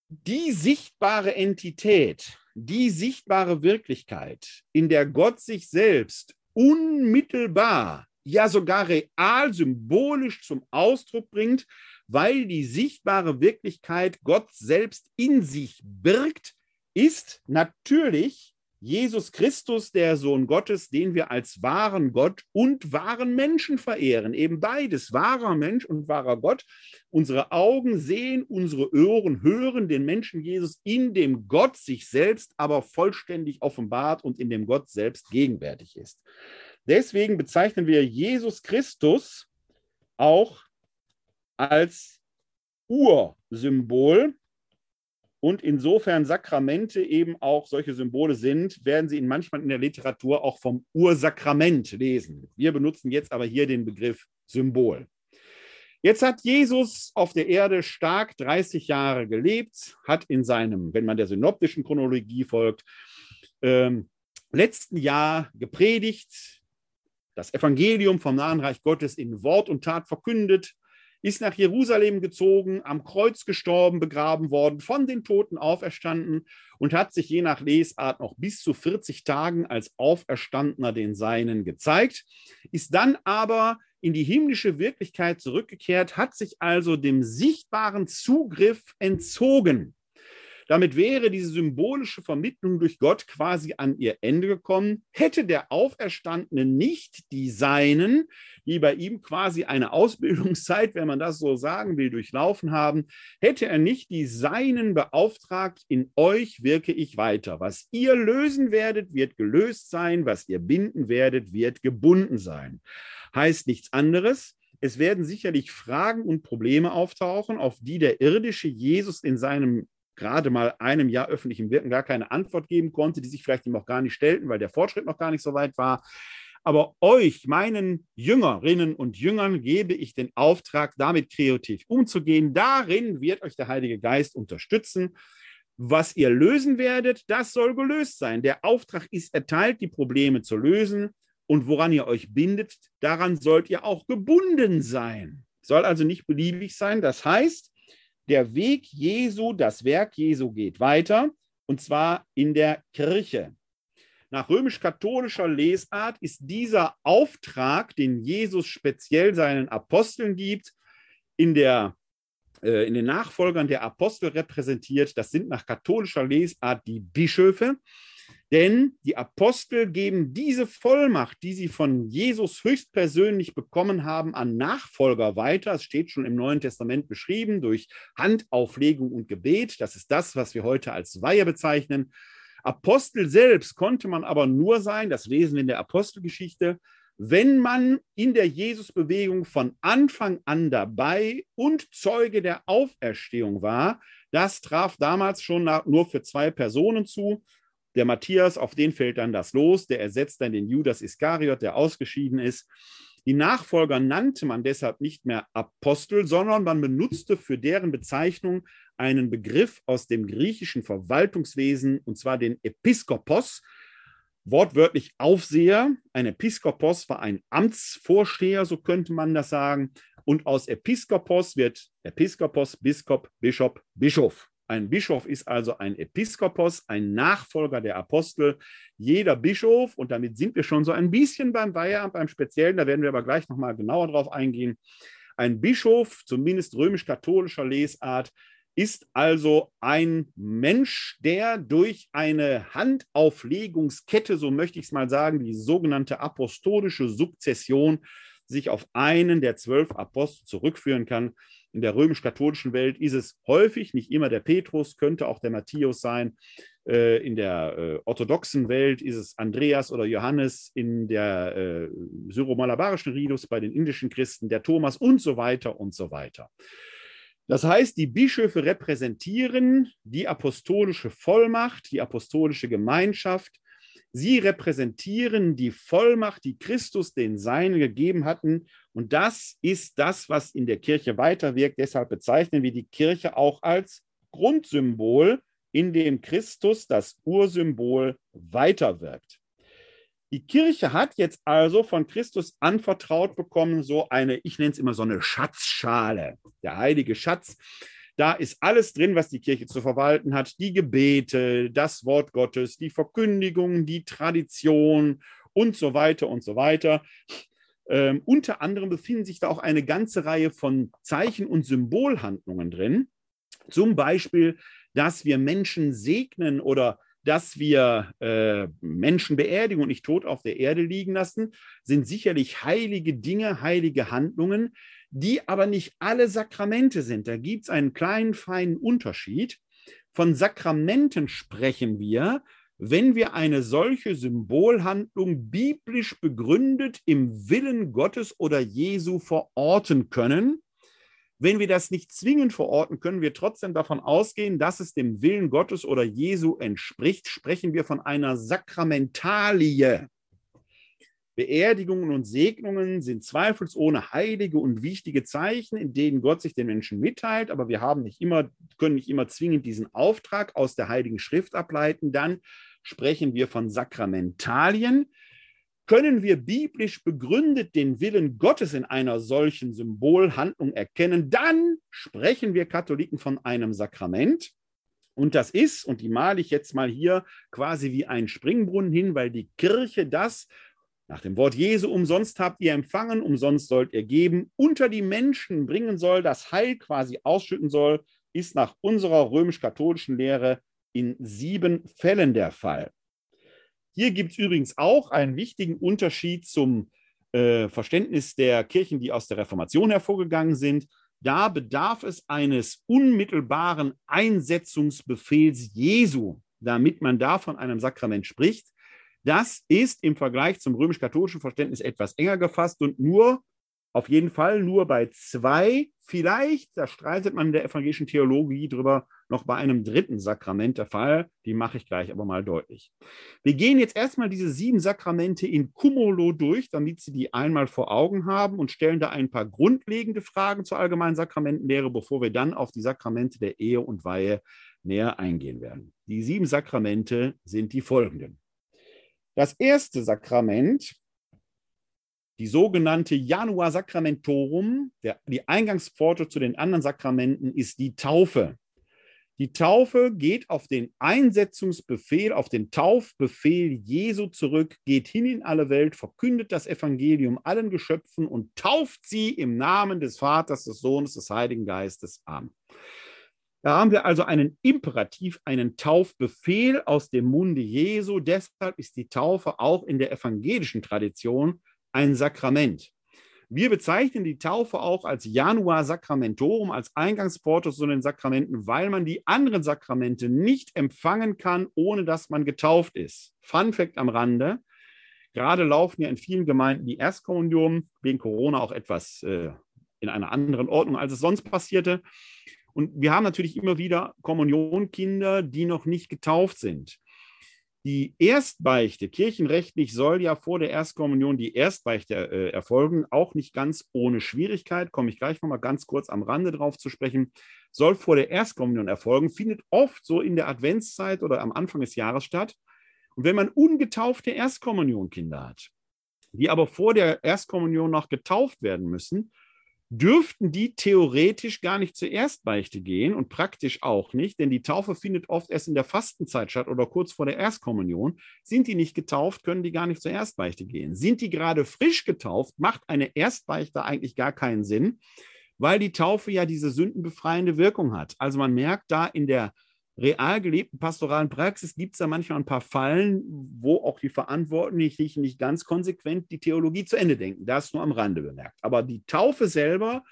Die sichtbare Entität, die sichtbare Wirklichkeit, in der Gott sich selbst unmittelbar ja sogar real symbolisch zum Ausdruck bringt, weil die sichtbare Wirklichkeit Gott selbst in sich birgt, ist natürlich Jesus Christus, der Sohn Gottes, den wir als wahren Gott und wahren Menschen verehren. Eben beides, wahrer Mensch und wahrer Gott. Unsere Augen sehen, unsere Ohren hören den Menschen Jesus, in dem Gott sich selbst aber vollständig offenbart und in dem Gott selbst gegenwärtig ist. Deswegen bezeichnen wir Jesus Christus auch als Ursymbol. Und insofern Sakramente eben auch solche Symbole sind, werden Sie ihn manchmal in der Literatur auch vom Ursakrament lesen. Wir benutzen jetzt aber hier den Begriff Symbol. Jetzt hat Jesus auf der Erde stark 30 Jahre gelebt, hat in seinem, wenn man der synoptischen Chronologie folgt, ähm, letzten Jahr gepredigt, das Evangelium vom nahen Reich Gottes in Wort und Tat verkündet, ist nach Jerusalem gezogen, am Kreuz gestorben, begraben worden, von den Toten auferstanden und hat sich je nach Lesart noch bis zu 40 Tagen als Auferstandener den Seinen gezeigt, ist dann aber in die himmlische Wirklichkeit zurückgekehrt, hat sich also dem sichtbaren Zugriff entzogen. Damit wäre diese symbolische Vermittlung durch Gott quasi an ihr Ende gekommen, hätte der Auferstandene nicht die Seinen, die bei ihm quasi eine Ausbildungszeit, wenn man das so sagen will, durchlaufen haben, hätte er nicht die Seinen beauftragt, in euch wirke ich weiter. Was ihr lösen werdet, wird gelöst sein, was ihr binden werdet, wird gebunden sein. Heißt nichts anderes, es werden sicherlich Fragen und Probleme auftauchen, auf die der irdische Jesus in seinem gerade mal einem Jahr öffentlichem Wirken gar keine Antwort geben konnte, die sich vielleicht ihm auch gar nicht stellten, weil der Fortschritt noch gar nicht so weit war. Aber euch, meinen Jüngerinnen und Jüngern, gebe ich den Auftrag, damit kreativ umzugehen. Darin wird euch der Heilige Geist unterstützen. Was ihr lösen werdet, das soll gelöst sein. Der Auftrag ist erteilt, die Probleme zu lösen. Und woran ihr euch bindet, daran sollt ihr auch gebunden sein. Soll also nicht beliebig sein. Das heißt, der Weg Jesu, das Werk Jesu geht weiter, und zwar in der Kirche. Nach römisch-katholischer Lesart ist dieser Auftrag, den Jesus speziell seinen Aposteln gibt, in, der, äh, in den Nachfolgern der Apostel repräsentiert. Das sind nach katholischer Lesart die Bischöfe. Denn die Apostel geben diese Vollmacht, die sie von Jesus höchstpersönlich bekommen haben, an Nachfolger weiter. Es steht schon im Neuen Testament beschrieben durch Handauflegung und Gebet. Das ist das, was wir heute als Weihe bezeichnen. Apostel selbst konnte man aber nur sein, das lesen wir in der Apostelgeschichte, wenn man in der Jesusbewegung von Anfang an dabei und Zeuge der Auferstehung war. Das traf damals schon nur für zwei Personen zu. Der Matthias, auf den fällt dann das los, der ersetzt dann den Judas Iskariot, der ausgeschieden ist. Die Nachfolger nannte man deshalb nicht mehr Apostel, sondern man benutzte für deren Bezeichnung einen Begriff aus dem griechischen Verwaltungswesen, und zwar den Episkopos, wortwörtlich Aufseher. Ein Episkopos war ein Amtsvorsteher, so könnte man das sagen. Und aus Episkopos wird Episkopos, Biskop, Bischof, Bischof. Ein Bischof ist also ein Episkopos, ein Nachfolger der Apostel. Jeder Bischof, und damit sind wir schon so ein bisschen beim Weiheamt, beim Speziellen, da werden wir aber gleich nochmal genauer drauf eingehen. Ein Bischof, zumindest römisch-katholischer Lesart, ist also ein Mensch, der durch eine Handauflegungskette, so möchte ich es mal sagen, die sogenannte apostolische Sukzession, sich auf einen der zwölf Apostel zurückführen kann. In der römisch-katholischen Welt ist es häufig, nicht immer der Petrus, könnte auch der Matthäus sein. Äh, in der äh, orthodoxen Welt ist es Andreas oder Johannes, in der äh, syro-malabarischen Ridus bei den indischen Christen der Thomas und so weiter und so weiter. Das heißt, die Bischöfe repräsentieren die apostolische Vollmacht, die apostolische Gemeinschaft. Sie repräsentieren die Vollmacht, die Christus den Seinen gegeben hatten. Und das ist das, was in der Kirche weiterwirkt. Deshalb bezeichnen wir die Kirche auch als Grundsymbol, in dem Christus das Ursymbol weiterwirkt. Die Kirche hat jetzt also von Christus anvertraut bekommen, so eine, ich nenne es immer so eine Schatzschale, der heilige Schatz. Da ist alles drin, was die Kirche zu verwalten hat. Die Gebete, das Wort Gottes, die Verkündigung, die Tradition und so weiter und so weiter. Ähm, unter anderem befinden sich da auch eine ganze Reihe von Zeichen- und Symbolhandlungen drin. Zum Beispiel, dass wir Menschen segnen oder dass wir äh, Menschen beerdigen und nicht tot auf der Erde liegen lassen, sind sicherlich heilige Dinge, heilige Handlungen, die aber nicht alle Sakramente sind. Da gibt es einen kleinen, feinen Unterschied. Von Sakramenten sprechen wir, wenn wir eine solche Symbolhandlung biblisch begründet im Willen Gottes oder Jesu verorten können wenn wir das nicht zwingend verorten, können wir trotzdem davon ausgehen, dass es dem Willen Gottes oder Jesu entspricht. Sprechen wir von einer Sakramentalie. Beerdigungen und Segnungen sind zweifelsohne heilige und wichtige Zeichen, in denen Gott sich den Menschen mitteilt, aber wir haben nicht immer, können nicht immer zwingend diesen Auftrag aus der Heiligen Schrift ableiten. Dann sprechen wir von Sakramentalien können wir biblisch begründet den Willen Gottes in einer solchen Symbolhandlung erkennen, dann sprechen wir Katholiken von einem Sakrament. Und das ist, und die male ich jetzt mal hier quasi wie ein Springbrunnen hin, weil die Kirche das nach dem Wort Jesu umsonst habt ihr empfangen, umsonst sollt ihr geben, unter die Menschen bringen soll, das Heil quasi ausschütten soll, ist nach unserer römisch-katholischen Lehre in sieben Fällen der Fall. Hier gibt es übrigens auch einen wichtigen Unterschied zum äh, Verständnis der Kirchen, die aus der Reformation hervorgegangen sind. Da bedarf es eines unmittelbaren Einsetzungsbefehls Jesu, damit man da von einem Sakrament spricht. Das ist im Vergleich zum römisch-katholischen Verständnis etwas enger gefasst und nur auf jeden Fall nur bei zwei, vielleicht, da streitet man in der evangelischen Theologie drüber, noch bei einem dritten Sakrament der Fall. Die mache ich gleich aber mal deutlich. Wir gehen jetzt erstmal diese sieben Sakramente in Cumulo durch, damit Sie die einmal vor Augen haben und stellen da ein paar grundlegende Fragen zur allgemeinen Sakramentenlehre, bevor wir dann auf die Sakramente der Ehe und Weihe näher eingehen werden. Die sieben Sakramente sind die folgenden. Das erste Sakrament die sogenannte Janua Sacramentorum, der, die Eingangspforte zu den anderen Sakramenten, ist die Taufe. Die Taufe geht auf den Einsetzungsbefehl, auf den Taufbefehl Jesu zurück, geht hin in alle Welt, verkündet das Evangelium allen Geschöpfen und tauft sie im Namen des Vaters, des Sohnes, des Heiligen Geistes an. Da haben wir also einen Imperativ, einen Taufbefehl aus dem Munde Jesu. Deshalb ist die Taufe auch in der evangelischen Tradition ein Sakrament. Wir bezeichnen die Taufe auch als Janua Sacramentorum, als Eingangsportus zu den Sakramenten, weil man die anderen Sakramente nicht empfangen kann, ohne dass man getauft ist. Fun Fact am Rande. Gerade laufen ja in vielen Gemeinden die Erstkommunion, wegen Corona auch etwas äh, in einer anderen Ordnung, als es sonst passierte. Und wir haben natürlich immer wieder Kommunionkinder, die noch nicht getauft sind. Die Erstbeichte, kirchenrechtlich soll ja vor der Erstkommunion die Erstbeichte äh, erfolgen, auch nicht ganz ohne Schwierigkeit, komme ich gleich nochmal ganz kurz am Rande drauf zu sprechen, soll vor der Erstkommunion erfolgen, findet oft so in der Adventszeit oder am Anfang des Jahres statt. Und wenn man ungetaufte Erstkommunionkinder hat, die aber vor der Erstkommunion noch getauft werden müssen, dürften die theoretisch gar nicht zur Erstbeichte gehen und praktisch auch nicht, denn die Taufe findet oft erst in der Fastenzeit statt oder kurz vor der Erstkommunion. Sind die nicht getauft, können die gar nicht zur Erstbeichte gehen. Sind die gerade frisch getauft, macht eine Erstbeichte eigentlich gar keinen Sinn, weil die Taufe ja diese sündenbefreiende Wirkung hat. Also man merkt da in der real gelebten pastoralen Praxis gibt es da manchmal ein paar Fallen, wo auch die Verantwortlichen nicht ganz konsequent die Theologie zu Ende denken. Das nur am Rande bemerkt. Aber die Taufe selber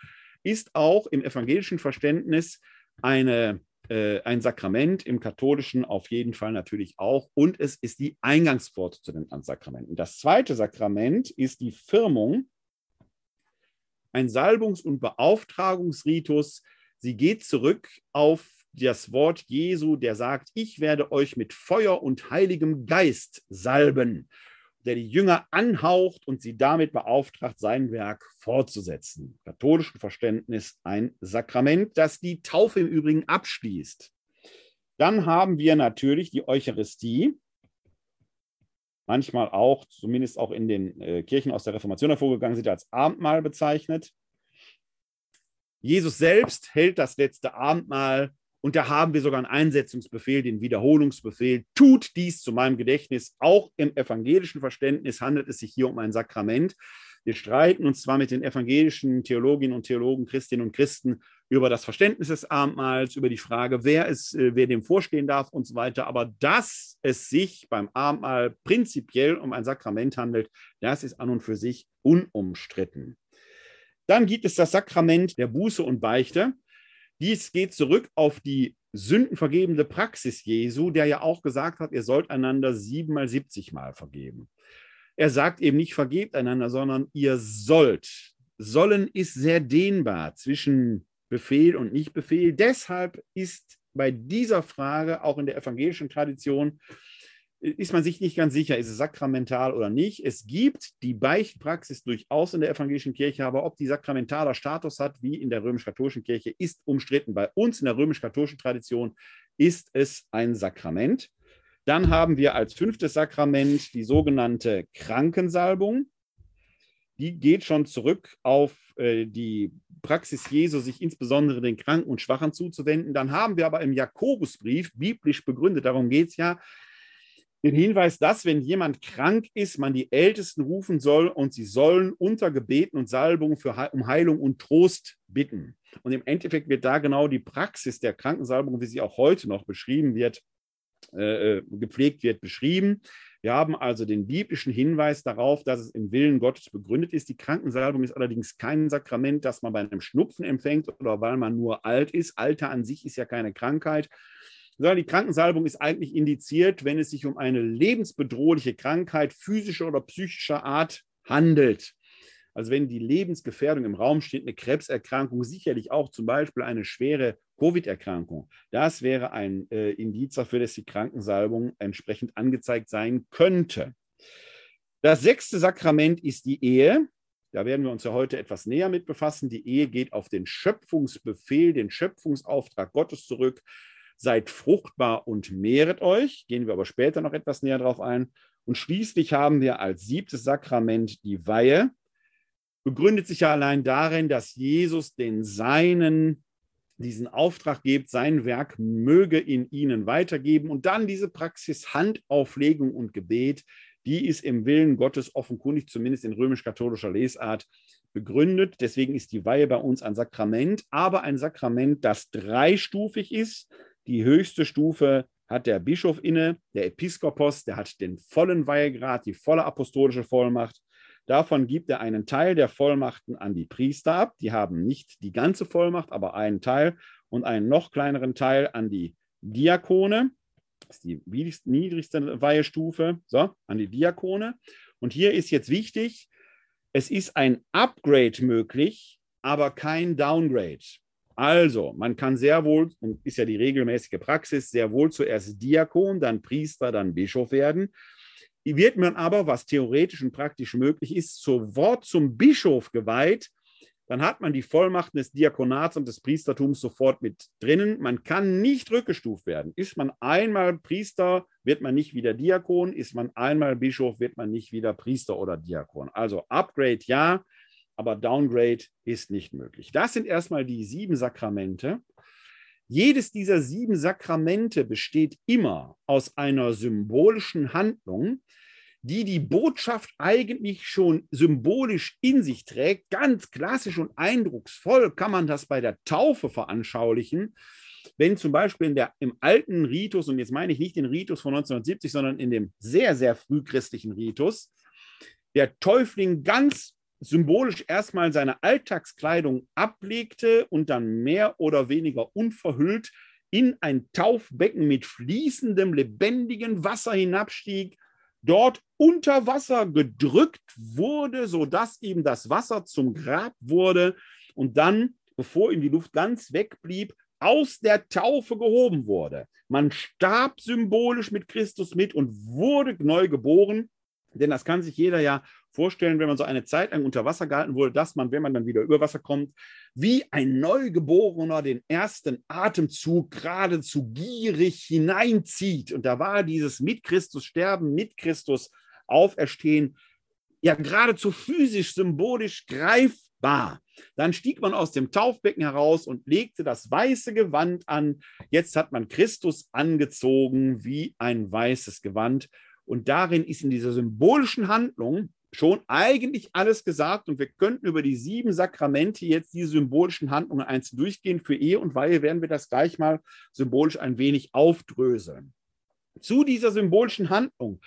ist auch im evangelischen Verständnis eine, äh, ein Sakrament, im katholischen auf jeden Fall natürlich auch. Und es ist die Eingangspforte zu den Sakramenten. Das zweite Sakrament ist die Firmung, ein Salbungs- und Beauftragungsritus, Sie geht zurück auf das Wort Jesu, der sagt, ich werde euch mit Feuer und heiligem Geist salben, der die Jünger anhaucht und sie damit beauftragt, sein Werk fortzusetzen. Katholischen Verständnis ein Sakrament, das die Taufe im Übrigen abschließt. Dann haben wir natürlich die Eucharistie, manchmal auch, zumindest auch in den äh, Kirchen aus der Reformation hervorgegangen sind, als Abendmahl bezeichnet. Jesus selbst hält das letzte Abendmahl und da haben wir sogar einen Einsetzungsbefehl, den Wiederholungsbefehl. Tut dies zu meinem Gedächtnis. Auch im evangelischen Verständnis handelt es sich hier um ein Sakrament. Wir streiten uns zwar mit den evangelischen Theologinnen und Theologen, Christinnen und Christen über das Verständnis des Abendmahls, über die Frage, wer, es, äh, wer dem vorstehen darf und so weiter. Aber dass es sich beim Abendmahl prinzipiell um ein Sakrament handelt, das ist an und für sich unumstritten. Dann gibt es das Sakrament der Buße und Beichte. Dies geht zurück auf die sündenvergebende Praxis Jesu, der ja auch gesagt hat, ihr sollt einander siebenmal, siebzigmal vergeben. Er sagt eben nicht vergebt einander, sondern ihr sollt. Sollen ist sehr dehnbar zwischen Befehl und Nicht-Befehl. Deshalb ist bei dieser Frage auch in der evangelischen Tradition ist man sich nicht ganz sicher, ist es sakramental oder nicht. Es gibt die Beichtpraxis durchaus in der evangelischen Kirche, aber ob die sakramentaler Status hat, wie in der römisch-katholischen Kirche, ist umstritten. Bei uns in der römisch-katholischen Tradition ist es ein Sakrament. Dann haben wir als fünftes Sakrament die sogenannte Krankensalbung. Die geht schon zurück auf äh, die Praxis Jesu, sich insbesondere den Kranken und Schwachen zuzuwenden. Dann haben wir aber im Jakobusbrief, biblisch begründet, darum geht es ja, den Hinweis, dass, wenn jemand krank ist, man die Ältesten rufen soll und sie sollen unter Gebeten und Salbung für, um Heilung und Trost bitten. Und im Endeffekt wird da genau die Praxis der Krankensalbung, wie sie auch heute noch beschrieben wird, äh, äh, gepflegt wird, beschrieben. Wir haben also den biblischen Hinweis darauf, dass es im Willen Gottes begründet ist. Die Krankensalbung ist allerdings kein Sakrament, das man bei einem Schnupfen empfängt oder weil man nur alt ist. Alter an sich ist ja keine Krankheit, sondern die Krankensalbung ist eigentlich indiziert, wenn es sich um eine lebensbedrohliche Krankheit physischer oder psychischer Art handelt. Also wenn die Lebensgefährdung im Raum steht, eine Krebserkrankung, sicherlich auch zum Beispiel eine schwere Covid-Erkrankung, das wäre ein äh, Indiz dafür, dass die Krankensalbung entsprechend angezeigt sein könnte. Das sechste Sakrament ist die Ehe. Da werden wir uns ja heute etwas näher mit befassen. Die Ehe geht auf den Schöpfungsbefehl, den Schöpfungsauftrag Gottes zurück seid fruchtbar und mehret euch. Gehen wir aber später noch etwas näher drauf ein. Und schließlich haben wir als siebtes Sakrament die Weihe. Begründet sich ja allein darin, dass Jesus den Seinen diesen Auftrag gibt, sein Werk möge in ihnen weitergeben. Und dann diese Praxis Handauflegung und Gebet, die ist im Willen Gottes offenkundig, zumindest in römisch-katholischer Lesart, begründet. Deswegen ist die Weihe bei uns ein Sakrament, aber ein Sakrament, das dreistufig ist. Die höchste Stufe hat der Bischof inne, der Episkopos, der hat den vollen Weihegrad, die volle apostolische Vollmacht. Davon gibt er einen Teil der Vollmachten an die Priester ab. Die haben nicht die ganze Vollmacht, aber einen Teil und einen noch kleineren Teil an die Diakone. Das ist die niedrigste Weihestufe. So, an die Diakone. Und hier ist jetzt wichtig, es ist ein Upgrade möglich, aber kein Downgrade. Also, man kann sehr wohl, und ist ja die regelmäßige Praxis, sehr wohl zuerst Diakon, dann Priester, dann Bischof werden. Wird man aber, was theoretisch und praktisch möglich ist, sofort zum Bischof geweiht, dann hat man die Vollmachten des Diakonats und des Priestertums sofort mit drinnen. Man kann nicht rückgestuft werden. Ist man einmal Priester, wird man nicht wieder Diakon. Ist man einmal Bischof, wird man nicht wieder Priester oder Diakon. Also Upgrade ja, aber Downgrade ist nicht möglich. Das sind erstmal die sieben Sakramente. Jedes dieser sieben Sakramente besteht immer aus einer symbolischen Handlung, die die Botschaft eigentlich schon symbolisch in sich trägt. Ganz klassisch und eindrucksvoll kann man das bei der Taufe veranschaulichen. Wenn zum Beispiel der, im alten Ritus, und jetzt meine ich nicht den Ritus von 1970, sondern in dem sehr, sehr frühchristlichen Ritus, der Täufling ganz symbolisch erstmal seine Alltagskleidung ablegte und dann mehr oder weniger unverhüllt in ein Taufbecken mit fließendem, lebendigem Wasser hinabstieg, dort unter Wasser gedrückt wurde, sodass ihm das Wasser zum Grab wurde und dann bevor ihm die Luft ganz wegblieb, aus der Taufe gehoben wurde. Man starb symbolisch mit Christus mit und wurde neu geboren. Denn das kann sich jeder ja vorstellen, wenn man so eine Zeit lang unter Wasser gehalten wurde, dass man, wenn man dann wieder über Wasser kommt, wie ein Neugeborener den ersten Atemzug geradezu gierig hineinzieht. Und da war dieses mit Christus sterben, mit Christus auferstehen, ja geradezu physisch, symbolisch greifbar. Dann stieg man aus dem Taufbecken heraus und legte das weiße Gewand an. Jetzt hat man Christus angezogen wie ein weißes Gewand. Und darin ist in dieser symbolischen Handlung schon eigentlich alles gesagt. Und wir könnten über die sieben Sakramente jetzt die symbolischen Handlungen einzeln durchgehen. Für Ehe und Weihe werden wir das gleich mal symbolisch ein wenig aufdröseln. Zu dieser symbolischen Handlung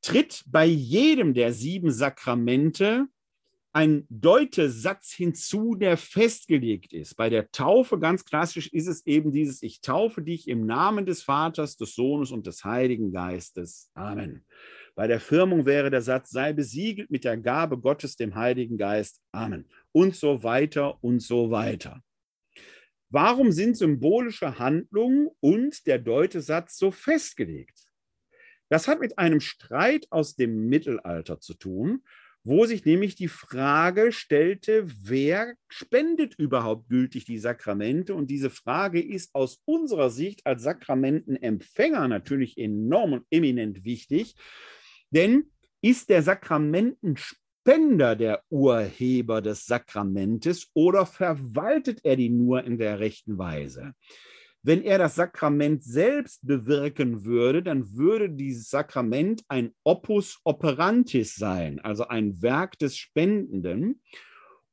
tritt bei jedem der sieben Sakramente ein Deutesatz hinzu, der festgelegt ist. Bei der Taufe ganz klassisch ist es eben dieses, ich taufe dich im Namen des Vaters, des Sohnes und des Heiligen Geistes. Amen. Bei der Firmung wäre der Satz, sei besiegelt mit der Gabe Gottes, dem Heiligen Geist. Amen. Und so weiter und so weiter. Warum sind symbolische Handlungen und der Deutesatz so festgelegt? Das hat mit einem Streit aus dem Mittelalter zu tun, wo sich nämlich die Frage stellte, wer spendet überhaupt gültig die Sakramente? Und diese Frage ist aus unserer Sicht als Sakramentenempfänger natürlich enorm und eminent wichtig, denn ist der Sakramentenspender der Urheber des Sakramentes oder verwaltet er die nur in der rechten Weise? Wenn er das Sakrament selbst bewirken würde, dann würde dieses Sakrament ein Opus operantis sein, also ein Werk des Spendenden.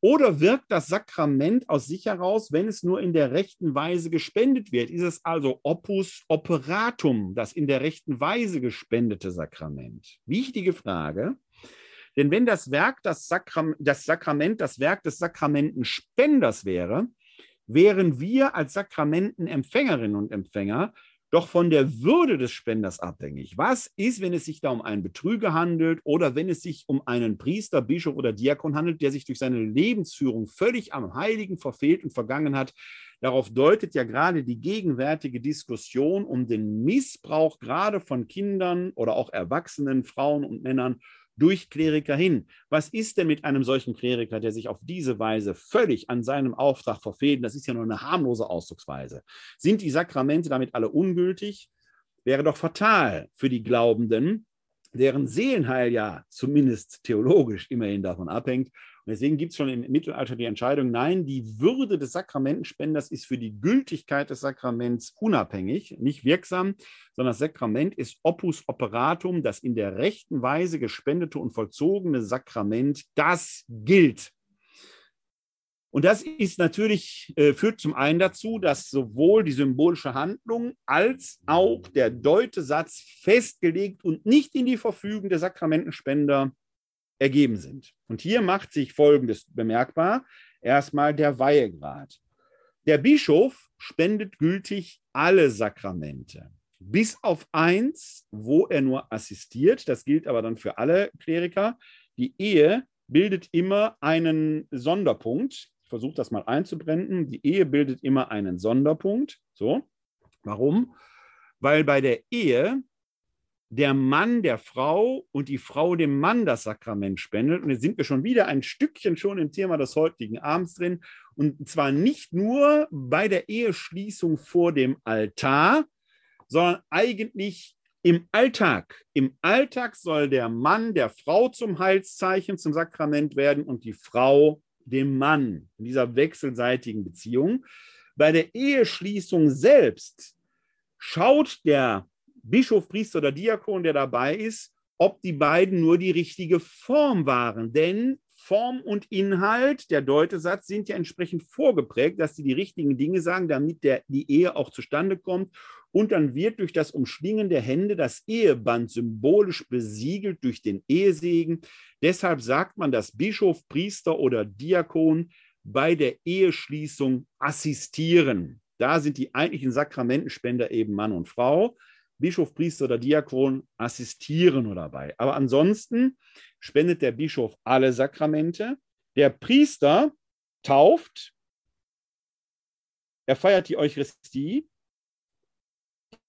Oder wirkt das Sakrament aus sich heraus, wenn es nur in der rechten Weise gespendet wird? Ist es also Opus operatum, das in der rechten Weise gespendete Sakrament? Wichtige Frage. Denn wenn das Werk, das, Sakram das Sakrament, das Werk des Sakramentenspenders wäre, wären wir als Sakramentenempfängerinnen und Empfänger doch von der Würde des Spenders abhängig. Was ist, wenn es sich da um einen Betrüger handelt oder wenn es sich um einen Priester, Bischof oder Diakon handelt, der sich durch seine Lebensführung völlig am Heiligen verfehlt und vergangen hat? Darauf deutet ja gerade die gegenwärtige Diskussion um den Missbrauch gerade von Kindern oder auch erwachsenen Frauen und Männern durch Kleriker hin. Was ist denn mit einem solchen Kleriker, der sich auf diese Weise völlig an seinem Auftrag verfehlt? Das ist ja nur eine harmlose Ausdrucksweise. Sind die Sakramente damit alle ungültig? Wäre doch fatal für die Glaubenden, deren Seelenheil ja zumindest theologisch immerhin davon abhängt, und deswegen gibt es schon im Mittelalter die Entscheidung, nein, die Würde des Sakramentenspenders ist für die Gültigkeit des Sakraments unabhängig, nicht wirksam, sondern das Sakrament ist opus operatum, das in der rechten Weise gespendete und vollzogene Sakrament, das gilt. Und das ist natürlich, äh, führt zum einen dazu, dass sowohl die symbolische Handlung als auch der Deutesatz festgelegt und nicht in die Verfügung der Sakramentenspender ergeben sind. Und hier macht sich Folgendes bemerkbar. Erstmal der Weihegrad. Der Bischof spendet gültig alle Sakramente, bis auf eins, wo er nur assistiert. Das gilt aber dann für alle Kleriker. Die Ehe bildet immer einen Sonderpunkt. Ich versuche das mal einzubrennen. Die Ehe bildet immer einen Sonderpunkt. So, warum? Weil bei der Ehe der Mann der Frau und die Frau dem Mann das Sakrament spendet. Und jetzt sind wir schon wieder ein Stückchen schon im Thema des heutigen Abends drin. Und zwar nicht nur bei der Eheschließung vor dem Altar, sondern eigentlich im Alltag. Im Alltag soll der Mann der Frau zum Heilszeichen, zum Sakrament werden und die Frau dem Mann in dieser wechselseitigen Beziehung. Bei der Eheschließung selbst schaut der Bischof, Priester oder Diakon, der dabei ist, ob die beiden nur die richtige Form waren. Denn Form und Inhalt, der Deutesatz, sind ja entsprechend vorgeprägt, dass sie die richtigen Dinge sagen, damit der, die Ehe auch zustande kommt. Und dann wird durch das Umschlingen der Hände das Eheband symbolisch besiegelt durch den Ehesegen. Deshalb sagt man, dass Bischof, Priester oder Diakon bei der Eheschließung assistieren. Da sind die eigentlichen Sakramentenspender eben Mann und Frau. Bischof, Priester oder Diakon assistieren nur dabei. Aber ansonsten spendet der Bischof alle Sakramente. Der Priester tauft er feiert die Eucharistie.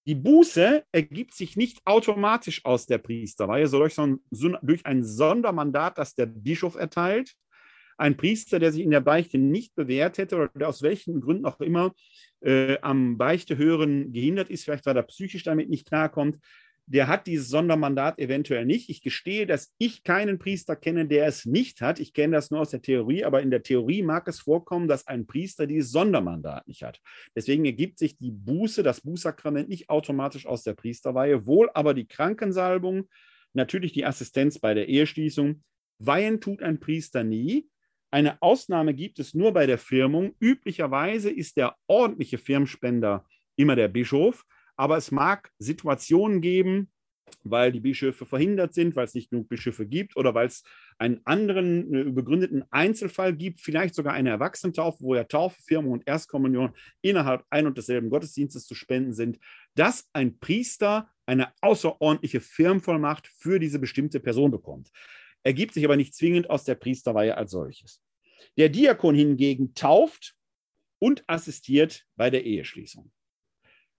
Die Buße ergibt sich nicht automatisch aus der Priesterweihe, sondern durch ein Sondermandat, das der Bischof erteilt. Ein Priester, der sich in der Beichte nicht bewährt hätte oder der aus welchen Gründen auch immer äh, am Beichtehören gehindert ist, vielleicht weil er psychisch damit nicht klarkommt, der hat dieses Sondermandat eventuell nicht. Ich gestehe, dass ich keinen Priester kenne, der es nicht hat. Ich kenne das nur aus der Theorie, aber in der Theorie mag es vorkommen, dass ein Priester dieses Sondermandat nicht hat. Deswegen ergibt sich die Buße, das Bußsakrament nicht automatisch aus der Priesterweihe, wohl aber die Krankensalbung, natürlich die Assistenz bei der Eheschließung. Weihen tut ein Priester nie. Eine Ausnahme gibt es nur bei der Firmung. Üblicherweise ist der ordentliche Firmspender immer der Bischof. Aber es mag Situationen geben, weil die Bischöfe verhindert sind, weil es nicht genug Bischöfe gibt oder weil es einen anderen äh, begründeten Einzelfall gibt, vielleicht sogar eine Erwachsenentaufe, wo ja Taufe, Firmung und Erstkommunion innerhalb ein und desselben Gottesdienstes zu spenden sind, dass ein Priester eine außerordentliche Firmvollmacht für diese bestimmte Person bekommt. Ergibt sich aber nicht zwingend aus der Priesterweihe als solches. Der Diakon hingegen tauft und assistiert bei der Eheschließung.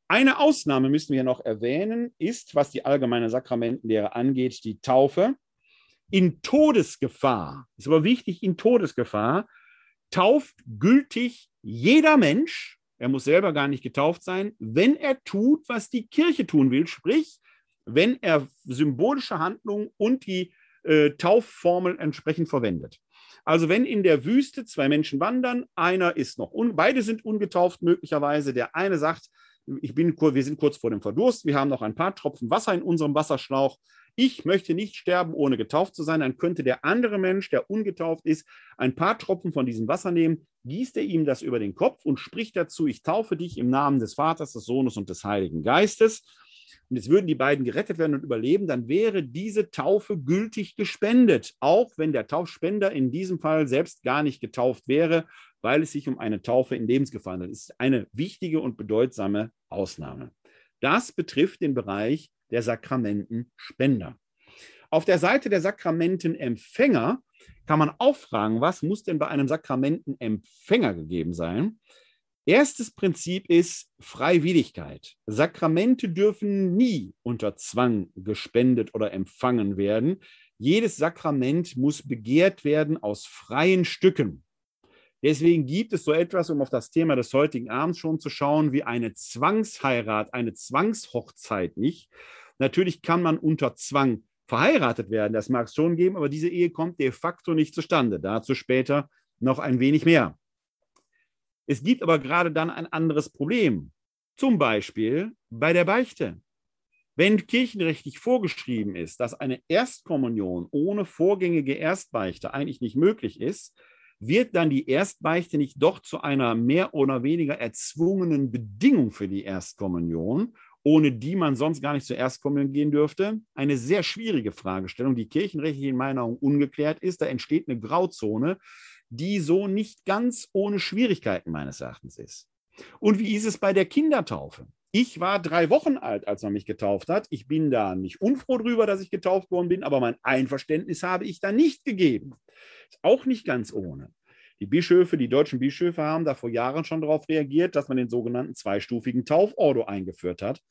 Eine Ausnahme müssen wir noch erwähnen, ist, was die allgemeine Sakramentenlehre angeht, die Taufe. In Todesgefahr, ist aber wichtig, in Todesgefahr, tauft gültig jeder Mensch, er muss selber gar nicht getauft sein, wenn er tut, was die Kirche tun will, sprich, wenn er symbolische Handlungen und die äh, Taufformel entsprechend verwendet. Also wenn in der Wüste zwei Menschen wandern, einer ist noch, un beide sind ungetauft möglicherweise, der eine sagt, ich bin, wir sind kurz vor dem Verdurst, wir haben noch ein paar Tropfen Wasser in unserem Wasserschlauch. Ich möchte nicht sterben, ohne getauft zu sein. Dann könnte der andere Mensch, der ungetauft ist, ein paar Tropfen von diesem Wasser nehmen, gießt er ihm das über den Kopf und spricht dazu, ich taufe dich im Namen des Vaters, des Sohnes und des Heiligen Geistes. Und jetzt würden die beiden gerettet werden und überleben, dann wäre diese Taufe gültig gespendet, auch wenn der Taufspender in diesem Fall selbst gar nicht getauft wäre weil es sich um eine Taufe in Lebensgefahr handelt. Das ist eine wichtige und bedeutsame Ausnahme. Das betrifft den Bereich der Sakramentenspender. Auf der Seite der Sakramentenempfänger kann man auch fragen, was muss denn bei einem Sakramentenempfänger gegeben sein? Erstes Prinzip ist Freiwilligkeit. Sakramente dürfen nie unter Zwang gespendet oder empfangen werden. Jedes Sakrament muss begehrt werden aus freien Stücken. Deswegen gibt es so etwas, um auf das Thema des heutigen Abends schon zu schauen, wie eine Zwangsheirat, eine Zwangshochzeit nicht. Natürlich kann man unter Zwang verheiratet werden, das mag es schon geben, aber diese Ehe kommt de facto nicht zustande. Dazu später noch ein wenig mehr. Es gibt aber gerade dann ein anderes Problem, zum Beispiel bei der Beichte. Wenn kirchenrechtlich vorgeschrieben ist, dass eine Erstkommunion ohne vorgängige Erstbeichte eigentlich nicht möglich ist, wird dann die Erstbeichte nicht doch zu einer mehr oder weniger erzwungenen Bedingung für die Erstkommunion, ohne die man sonst gar nicht zur Erstkommunion gehen dürfte? Eine sehr schwierige Fragestellung, die kirchenrechtlich in meiner Meinung ungeklärt ist. Da entsteht eine Grauzone, die so nicht ganz ohne Schwierigkeiten meines Erachtens ist. Und wie ist es bei der Kindertaufe? Ich war drei Wochen alt, als man mich getauft hat. Ich bin da nicht unfroh drüber, dass ich getauft worden bin, aber mein Einverständnis habe ich da nicht gegeben. Ist auch nicht ganz ohne. Die Bischöfe, die deutschen Bischöfe haben da vor Jahren schon darauf reagiert, dass man den sogenannten zweistufigen Taufordo eingeführt hat,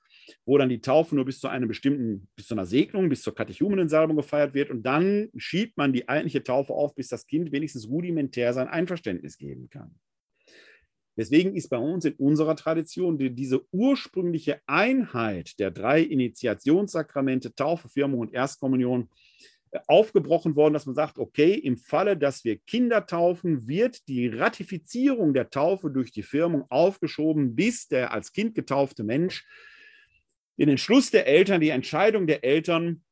wo dann die Taufe nur bis zu einem bestimmten, bis zu einer Segnung, bis zur Katechumenensalbung gefeiert wird und dann schiebt man die eigentliche Taufe auf, bis das Kind wenigstens rudimentär sein Einverständnis geben kann. Deswegen ist bei uns in unserer Tradition die, diese ursprüngliche Einheit der drei Initiationssakramente, Taufe, Firmung und Erstkommunion aufgebrochen worden, dass man sagt, okay, im Falle, dass wir Kinder taufen, wird die Ratifizierung der Taufe durch die Firmung aufgeschoben, bis der als Kind getaufte Mensch den Entschluss der Eltern, die Entscheidung der Eltern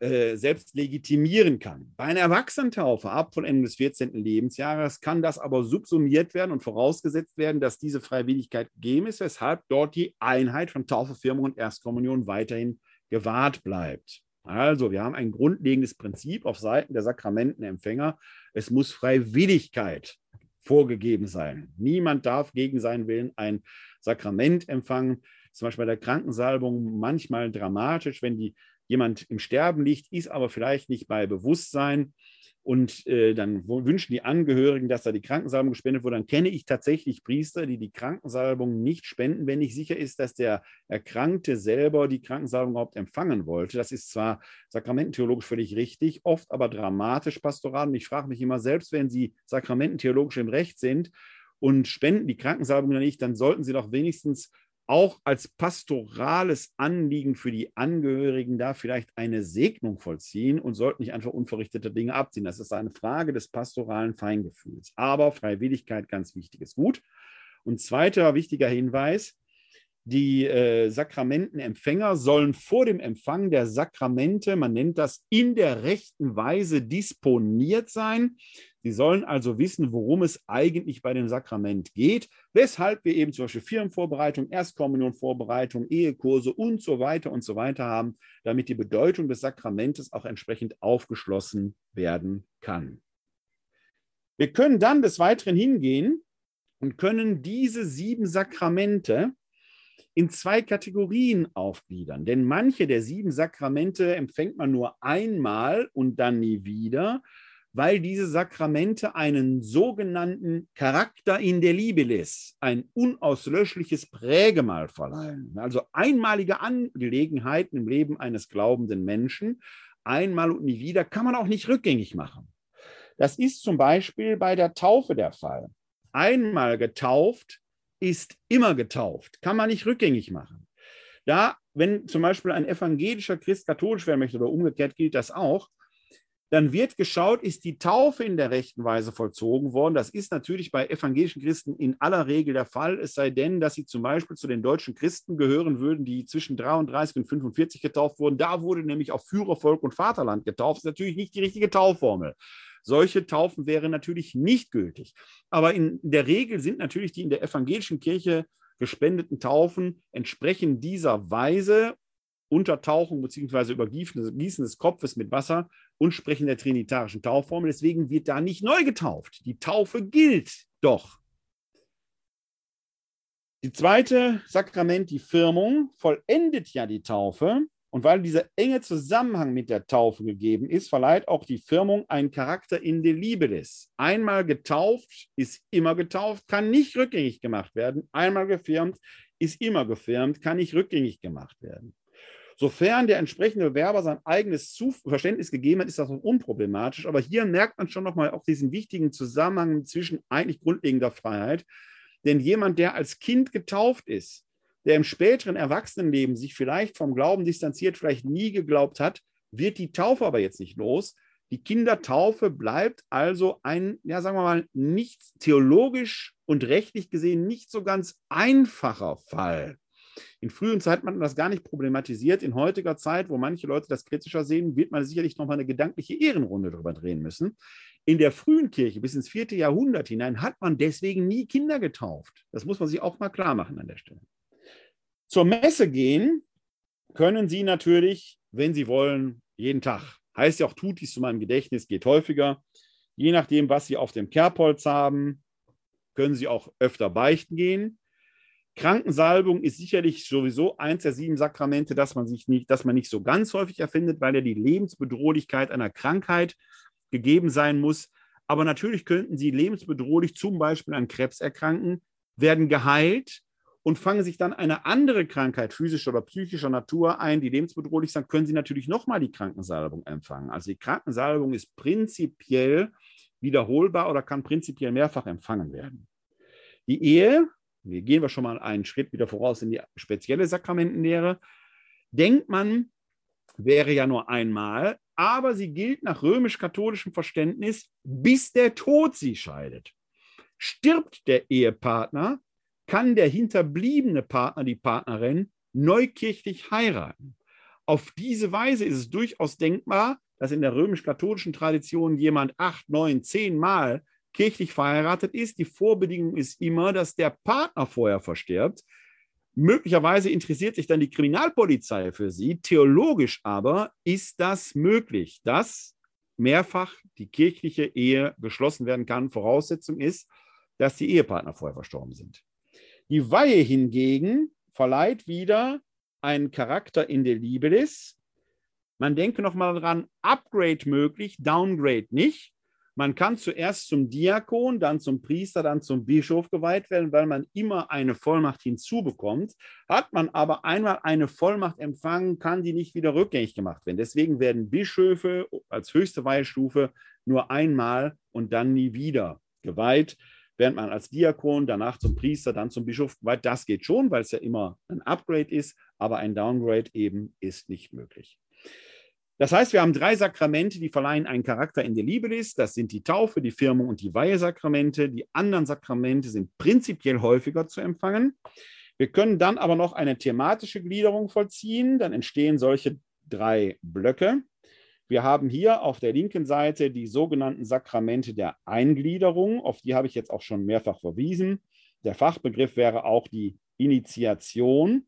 äh, selbst legitimieren kann. Bei einer Erwachsenentaufe ab von Ende des 14. Lebensjahres kann das aber subsumiert werden und vorausgesetzt werden, dass diese Freiwilligkeit gegeben ist, weshalb dort die Einheit von Taufe, Firmung und Erstkommunion weiterhin gewahrt bleibt. Also, wir haben ein grundlegendes Prinzip auf Seiten der Sakramentenempfänger. Es muss Freiwilligkeit vorgegeben sein. Niemand darf gegen seinen Willen ein Sakrament empfangen. Zum Beispiel bei der Krankensalbung manchmal dramatisch, wenn die jemand im Sterben liegt, ist aber vielleicht nicht bei Bewusstsein und äh, dann wünschen die Angehörigen, dass da die Krankensalbung gespendet wurde, dann kenne ich tatsächlich Priester, die die Krankensalbung nicht spenden, wenn nicht sicher ist, dass der Erkrankte selber die Krankensalbung überhaupt empfangen wollte. Das ist zwar sakramententheologisch völlig richtig, oft aber dramatisch pastoral. Und ich frage mich immer, selbst wenn Sie sakramententheologisch im Recht sind und spenden die Krankensalbung nicht, dann sollten Sie doch wenigstens auch als pastorales Anliegen für die Angehörigen da vielleicht eine Segnung vollziehen und sollten nicht einfach unverrichtete Dinge abziehen. Das ist eine Frage des pastoralen Feingefühls. Aber Freiwilligkeit, ganz wichtiges Gut. Und zweiter wichtiger Hinweis, die äh, Sakramentenempfänger sollen vor dem Empfang der Sakramente, man nennt das in der rechten Weise disponiert sein. Sie sollen also wissen, worum es eigentlich bei dem Sakrament geht, weshalb wir eben zum Beispiel Firmenvorbereitung, Erstkommunionvorbereitung, Ehekurse und so weiter und so weiter haben, damit die Bedeutung des Sakramentes auch entsprechend aufgeschlossen werden kann. Wir können dann des Weiteren hingehen und können diese sieben Sakramente in zwei Kategorien aufgliedern. Denn manche der sieben Sakramente empfängt man nur einmal und dann nie wieder, weil diese Sakramente einen sogenannten Charakter in der Libelis, ein unauslöschliches Prägemal verleihen. Also einmalige Angelegenheiten im Leben eines glaubenden Menschen, einmal und nie wieder, kann man auch nicht rückgängig machen. Das ist zum Beispiel bei der Taufe der Fall. Einmal getauft ist immer getauft, kann man nicht rückgängig machen. Da, wenn zum Beispiel ein evangelischer Christ katholisch werden möchte oder umgekehrt gilt das auch, dann wird geschaut, ist die Taufe in der rechten Weise vollzogen worden. Das ist natürlich bei evangelischen Christen in aller Regel der Fall, es sei denn, dass sie zum Beispiel zu den deutschen Christen gehören würden, die zwischen 33 und 45 getauft wurden. Da wurde nämlich auch Führervolk und Vaterland getauft. Das ist natürlich nicht die richtige Taufformel. Solche Taufen wären natürlich nicht gültig. Aber in der Regel sind natürlich die in der evangelischen Kirche gespendeten Taufen entsprechend dieser Weise Untertauchung bzw. Übergießen des Kopfes mit Wasser und Sprechen der trinitarischen Taufformel. Deswegen wird da nicht neu getauft. Die Taufe gilt doch. Die zweite Sakrament, die Firmung, vollendet ja die Taufe. Und weil dieser enge Zusammenhang mit der Taufe gegeben ist, verleiht auch die Firmung einen Charakter in der Libelis. Einmal getauft ist immer getauft, kann nicht rückgängig gemacht werden. Einmal gefirmt ist immer gefirmt, kann nicht rückgängig gemacht werden. Sofern der entsprechende Bewerber sein eigenes Verständnis gegeben hat, ist das unproblematisch. Aber hier merkt man schon nochmal auch diesen wichtigen Zusammenhang zwischen eigentlich grundlegender Freiheit. Denn jemand, der als Kind getauft ist, der im späteren Erwachsenenleben sich vielleicht vom Glauben distanziert, vielleicht nie geglaubt hat, wird die Taufe aber jetzt nicht los. Die Kindertaufe bleibt also ein, ja, sagen wir mal, nicht theologisch und rechtlich gesehen nicht so ganz einfacher Fall. In frühen Zeiten hat man das gar nicht problematisiert. In heutiger Zeit, wo manche Leute das kritischer sehen, wird man sicherlich noch mal eine gedankliche Ehrenrunde darüber drehen müssen. In der frühen Kirche bis ins vierte Jahrhundert hinein hat man deswegen nie Kinder getauft. Das muss man sich auch mal klar machen an der Stelle. Zur Messe gehen können Sie natürlich, wenn Sie wollen, jeden Tag. Heißt ja auch, tut dies zu meinem Gedächtnis, geht häufiger. Je nachdem, was Sie auf dem Kerbholz haben, können Sie auch öfter beichten gehen. Krankensalbung ist sicherlich sowieso eins der sieben Sakramente, dass man sich nicht, dass man nicht so ganz häufig erfindet, weil ja die Lebensbedrohlichkeit einer Krankheit gegeben sein muss. Aber natürlich könnten sie lebensbedrohlich zum Beispiel an Krebs erkranken, werden geheilt und fangen sich dann eine andere Krankheit physischer oder psychischer Natur ein, die lebensbedrohlich sind, können sie natürlich nochmal die Krankensalbung empfangen. Also die Krankensalbung ist prinzipiell wiederholbar oder kann prinzipiell mehrfach empfangen werden. Die Ehe wir gehen wir schon mal einen Schritt wieder voraus in die spezielle Sakramentenlehre, denkt man, wäre ja nur einmal, aber sie gilt nach römisch-katholischem Verständnis, bis der Tod sie scheidet. Stirbt der Ehepartner, kann der hinterbliebene Partner, die Partnerin, neukirchlich heiraten. Auf diese Weise ist es durchaus denkbar, dass in der römisch-katholischen Tradition jemand acht, neun, zehn Mal kirchlich verheiratet ist. Die Vorbedingung ist immer, dass der Partner vorher verstirbt. Möglicherweise interessiert sich dann die Kriminalpolizei für sie. Theologisch aber ist das möglich, dass mehrfach die kirchliche Ehe geschlossen werden kann. Voraussetzung ist, dass die Ehepartner vorher verstorben sind. Die Weihe hingegen verleiht wieder einen Charakter in der Libelis. Man denke nochmal dran, Upgrade möglich, Downgrade nicht. Man kann zuerst zum Diakon, dann zum Priester, dann zum Bischof geweiht werden, weil man immer eine Vollmacht hinzubekommt. Hat man aber einmal eine Vollmacht empfangen, kann die nicht wieder rückgängig gemacht werden. Deswegen werden Bischöfe als höchste Weihstufe nur einmal und dann nie wieder geweiht, während man als Diakon danach zum Priester, dann zum Bischof geweiht. Das geht schon, weil es ja immer ein Upgrade ist, aber ein Downgrade eben ist nicht möglich. Das heißt, wir haben drei Sakramente, die verleihen einen Charakter in der Libelis. Das sind die Taufe, die Firmung und die Weihesakramente. Die anderen Sakramente sind prinzipiell häufiger zu empfangen. Wir können dann aber noch eine thematische Gliederung vollziehen. Dann entstehen solche drei Blöcke. Wir haben hier auf der linken Seite die sogenannten Sakramente der Eingliederung. Auf die habe ich jetzt auch schon mehrfach verwiesen. Der Fachbegriff wäre auch die Initiation.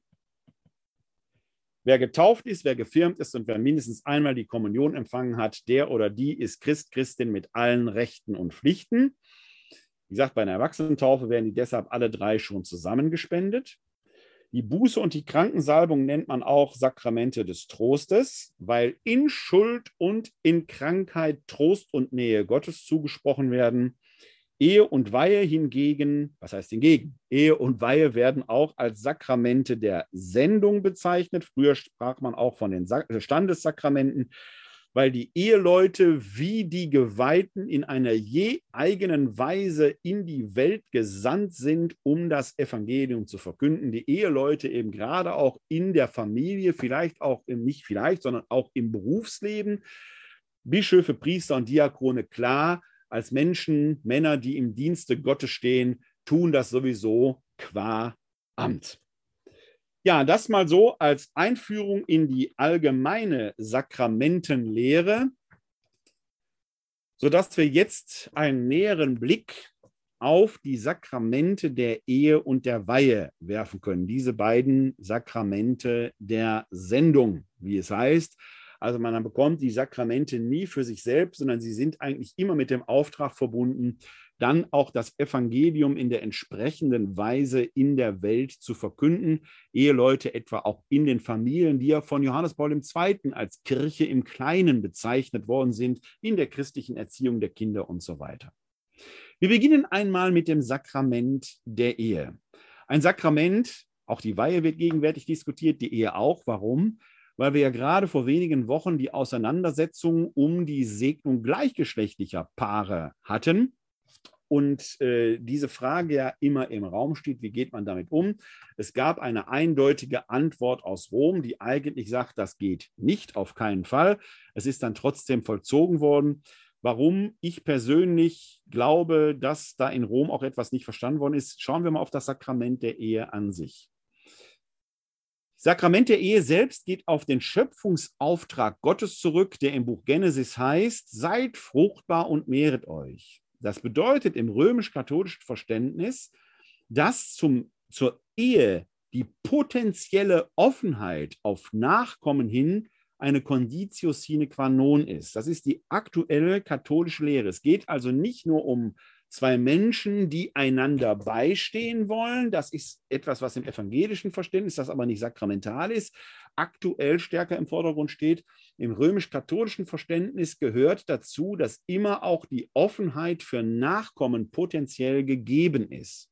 Wer getauft ist, wer gefirmt ist und wer mindestens einmal die Kommunion empfangen hat, der oder die ist Christ, Christin mit allen Rechten und Pflichten. Wie gesagt, bei einer Erwachsenentaufe werden die deshalb alle drei schon zusammengespendet. Die Buße und die Krankensalbung nennt man auch Sakramente des Trostes, weil in Schuld und in Krankheit Trost und Nähe Gottes zugesprochen werden. Ehe und Weihe hingegen, was heißt hingegen? Ehe und Weihe werden auch als Sakramente der Sendung bezeichnet. Früher sprach man auch von den äh, Standessakramenten, weil die Eheleute wie die Geweihten in einer je eigenen Weise in die Welt gesandt sind, um das Evangelium zu verkünden. Die Eheleute eben gerade auch in der Familie, vielleicht auch im, nicht vielleicht, sondern auch im Berufsleben. Bischöfe, Priester und Diakone, klar, als Menschen, Männer, die im Dienste Gottes stehen, tun das sowieso qua Amt. Ja, das mal so als Einführung in die allgemeine Sakramentenlehre, sodass wir jetzt einen näheren Blick auf die Sakramente der Ehe und der Weihe werfen können. Diese beiden Sakramente der Sendung, wie es heißt. Also man bekommt die Sakramente nie für sich selbst, sondern sie sind eigentlich immer mit dem Auftrag verbunden, dann auch das Evangelium in der entsprechenden Weise in der Welt zu verkünden. Eheleute etwa auch in den Familien, die ja von Johannes Paul II. als Kirche im Kleinen bezeichnet worden sind, in der christlichen Erziehung der Kinder und so weiter. Wir beginnen einmal mit dem Sakrament der Ehe. Ein Sakrament, auch die Weihe wird gegenwärtig diskutiert, die Ehe auch. Warum? Weil wir ja gerade vor wenigen Wochen die Auseinandersetzung um die Segnung gleichgeschlechtlicher Paare hatten. Und äh, diese Frage ja immer im Raum steht, wie geht man damit um? Es gab eine eindeutige Antwort aus Rom, die eigentlich sagt, das geht nicht, auf keinen Fall. Es ist dann trotzdem vollzogen worden. Warum ich persönlich glaube, dass da in Rom auch etwas nicht verstanden worden ist, schauen wir mal auf das Sakrament der Ehe an sich. Sakrament der Ehe selbst geht auf den Schöpfungsauftrag Gottes zurück, der im Buch Genesis heißt, seid fruchtbar und mehret euch. Das bedeutet im römisch-katholischen Verständnis, dass zum, zur Ehe die potenzielle Offenheit auf Nachkommen hin eine Conditio sine qua non ist. Das ist die aktuelle katholische Lehre. Es geht also nicht nur um zwei Menschen, die einander beistehen wollen. Das ist etwas, was im evangelischen Verständnis, das aber nicht sakramental ist, aktuell stärker im Vordergrund steht. Im römisch-katholischen Verständnis gehört dazu, dass immer auch die Offenheit für Nachkommen potenziell gegeben ist.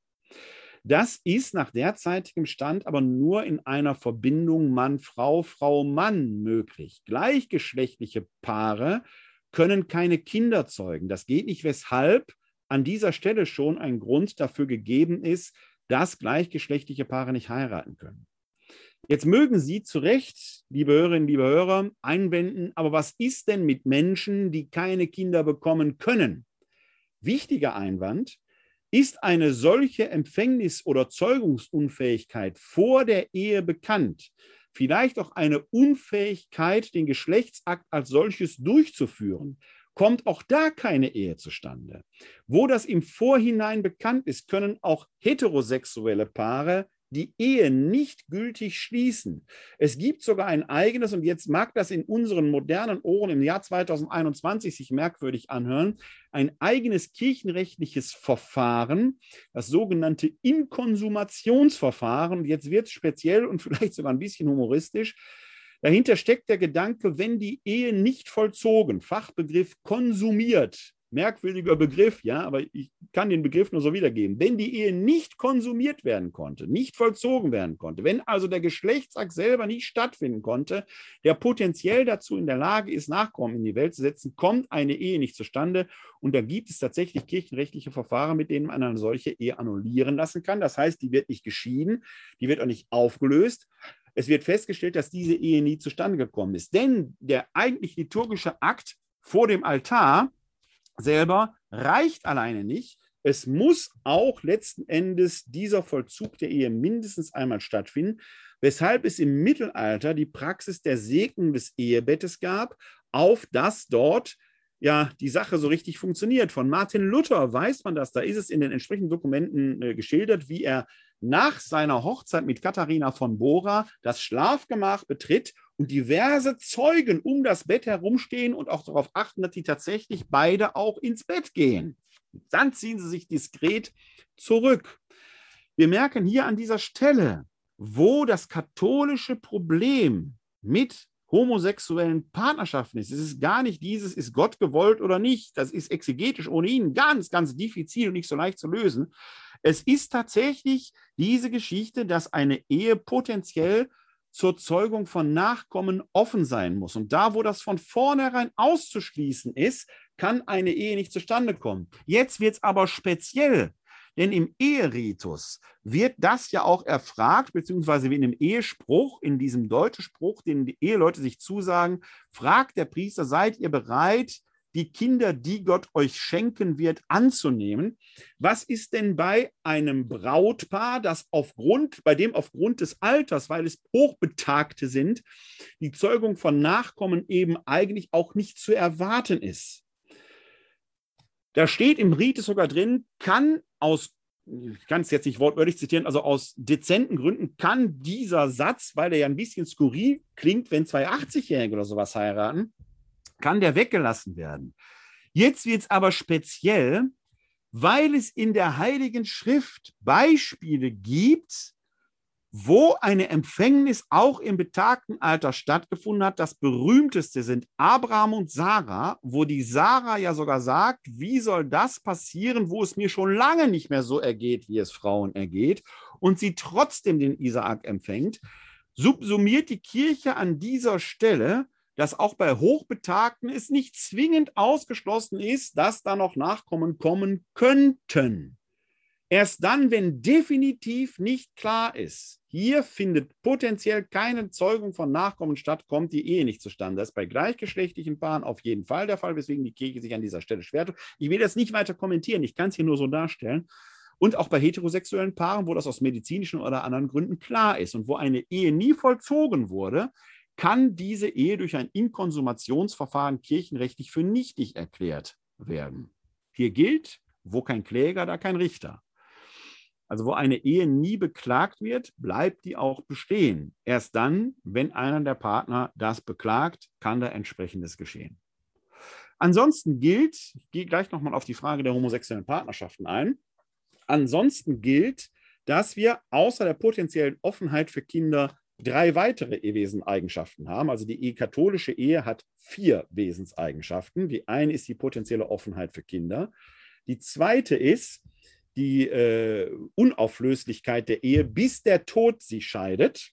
Das ist nach derzeitigem Stand aber nur in einer Verbindung Mann-Frau, Frau-Mann möglich. Gleichgeschlechtliche Paare können keine Kinder zeugen. Das geht nicht, weshalb an dieser Stelle schon ein Grund dafür gegeben ist, dass gleichgeschlechtliche Paare nicht heiraten können. Jetzt mögen Sie zu Recht, liebe Hörerinnen, liebe Hörer, einwenden, aber was ist denn mit Menschen, die keine Kinder bekommen können? Wichtiger Einwand, ist eine solche Empfängnis- oder Zeugungsunfähigkeit vor der Ehe bekannt, vielleicht auch eine Unfähigkeit, den Geschlechtsakt als solches durchzuführen, kommt auch da keine Ehe zustande. Wo das im Vorhinein bekannt ist, können auch heterosexuelle Paare die Ehe nicht gültig schließen. Es gibt sogar ein eigenes, und jetzt mag das in unseren modernen Ohren im Jahr 2021 sich merkwürdig anhören, ein eigenes kirchenrechtliches Verfahren, das sogenannte Inkonsumationsverfahren. Jetzt wird es speziell und vielleicht sogar ein bisschen humoristisch. Dahinter steckt der Gedanke, wenn die Ehe nicht vollzogen, Fachbegriff konsumiert, merkwürdiger Begriff, ja, aber ich kann den Begriff nur so wiedergeben. Wenn die Ehe nicht konsumiert werden konnte, nicht vollzogen werden konnte, wenn also der Geschlechtsakt selber nicht stattfinden konnte, der potenziell dazu in der Lage ist, Nachkommen in die Welt zu setzen, kommt eine Ehe nicht zustande. Und da gibt es tatsächlich kirchenrechtliche Verfahren, mit denen man eine solche Ehe annullieren lassen kann. Das heißt, die wird nicht geschieden, die wird auch nicht aufgelöst. Es wird festgestellt, dass diese Ehe nie zustande gekommen ist. Denn der eigentlich liturgische Akt vor dem Altar, selber reicht alleine nicht. Es muss auch letzten Endes dieser Vollzug der Ehe mindestens einmal stattfinden, weshalb es im Mittelalter die Praxis der Segnung des Ehebettes gab, auf das dort ja die Sache so richtig funktioniert. Von Martin Luther weiß man das, da ist es in den entsprechenden Dokumenten äh, geschildert, wie er nach seiner Hochzeit mit Katharina von Bora das Schlafgemach betritt und diverse Zeugen um das Bett herumstehen und auch darauf achten, dass die tatsächlich beide auch ins Bett gehen. Dann ziehen sie sich diskret zurück. Wir merken hier an dieser Stelle, wo das katholische Problem mit homosexuellen Partnerschaften ist. Es ist gar nicht dieses, ist Gott gewollt oder nicht. Das ist exegetisch ohnehin ganz, ganz diffizil und nicht so leicht zu lösen. Es ist tatsächlich diese Geschichte, dass eine Ehe potenziell zur Zeugung von Nachkommen offen sein muss. Und da, wo das von vornherein auszuschließen ist, kann eine Ehe nicht zustande kommen. Jetzt wird es aber speziell, denn im Eheritus wird das ja auch erfragt, beziehungsweise wie in dem Ehespruch, in diesem deutschen Spruch, den die Eheleute sich zusagen, fragt der Priester, seid ihr bereit, die Kinder, die Gott euch schenken wird, anzunehmen. Was ist denn bei einem Brautpaar, das aufgrund, bei dem aufgrund des Alters, weil es Hochbetagte sind, die Zeugung von Nachkommen eben eigentlich auch nicht zu erwarten ist? Da steht im Rite sogar drin, kann aus ich kann es jetzt nicht wortwörtlich zitieren, also aus dezenten Gründen kann dieser Satz, weil er ja ein bisschen skurril klingt, wenn zwei 80-Jährige oder sowas heiraten, kann der weggelassen werden. Jetzt wird es aber speziell, weil es in der Heiligen Schrift Beispiele gibt, wo eine Empfängnis auch im betagten Alter stattgefunden hat. Das berühmteste sind Abraham und Sarah, wo die Sarah ja sogar sagt, wie soll das passieren, wo es mir schon lange nicht mehr so ergeht, wie es Frauen ergeht, und sie trotzdem den Isaak empfängt. Subsumiert die Kirche an dieser Stelle, dass auch bei Hochbetagten es nicht zwingend ausgeschlossen ist, dass da noch Nachkommen kommen könnten. Erst dann, wenn definitiv nicht klar ist, hier findet potenziell keine Zeugung von Nachkommen statt, kommt die Ehe nicht zustande. Das ist bei gleichgeschlechtlichen Paaren auf jeden Fall der Fall, weswegen die Kirche sich an dieser Stelle schwer tut. Ich will das nicht weiter kommentieren, ich kann es hier nur so darstellen. Und auch bei heterosexuellen Paaren, wo das aus medizinischen oder anderen Gründen klar ist und wo eine Ehe nie vollzogen wurde, kann diese Ehe durch ein Inkonsumationsverfahren kirchenrechtlich für nichtig erklärt werden. Hier gilt, wo kein Kläger, da kein Richter. Also wo eine Ehe nie beklagt wird, bleibt die auch bestehen. Erst dann, wenn einer der Partner das beklagt, kann da entsprechendes geschehen. Ansonsten gilt, ich gehe gleich nochmal auf die Frage der homosexuellen Partnerschaften ein, ansonsten gilt, dass wir außer der potenziellen Offenheit für Kinder drei weitere Wesenseigenschaften haben. Also die katholische Ehe hat vier Wesenseigenschaften. Die eine ist die potenzielle Offenheit für Kinder. Die zweite ist die äh, Unauflöslichkeit der Ehe, bis der Tod sie scheidet.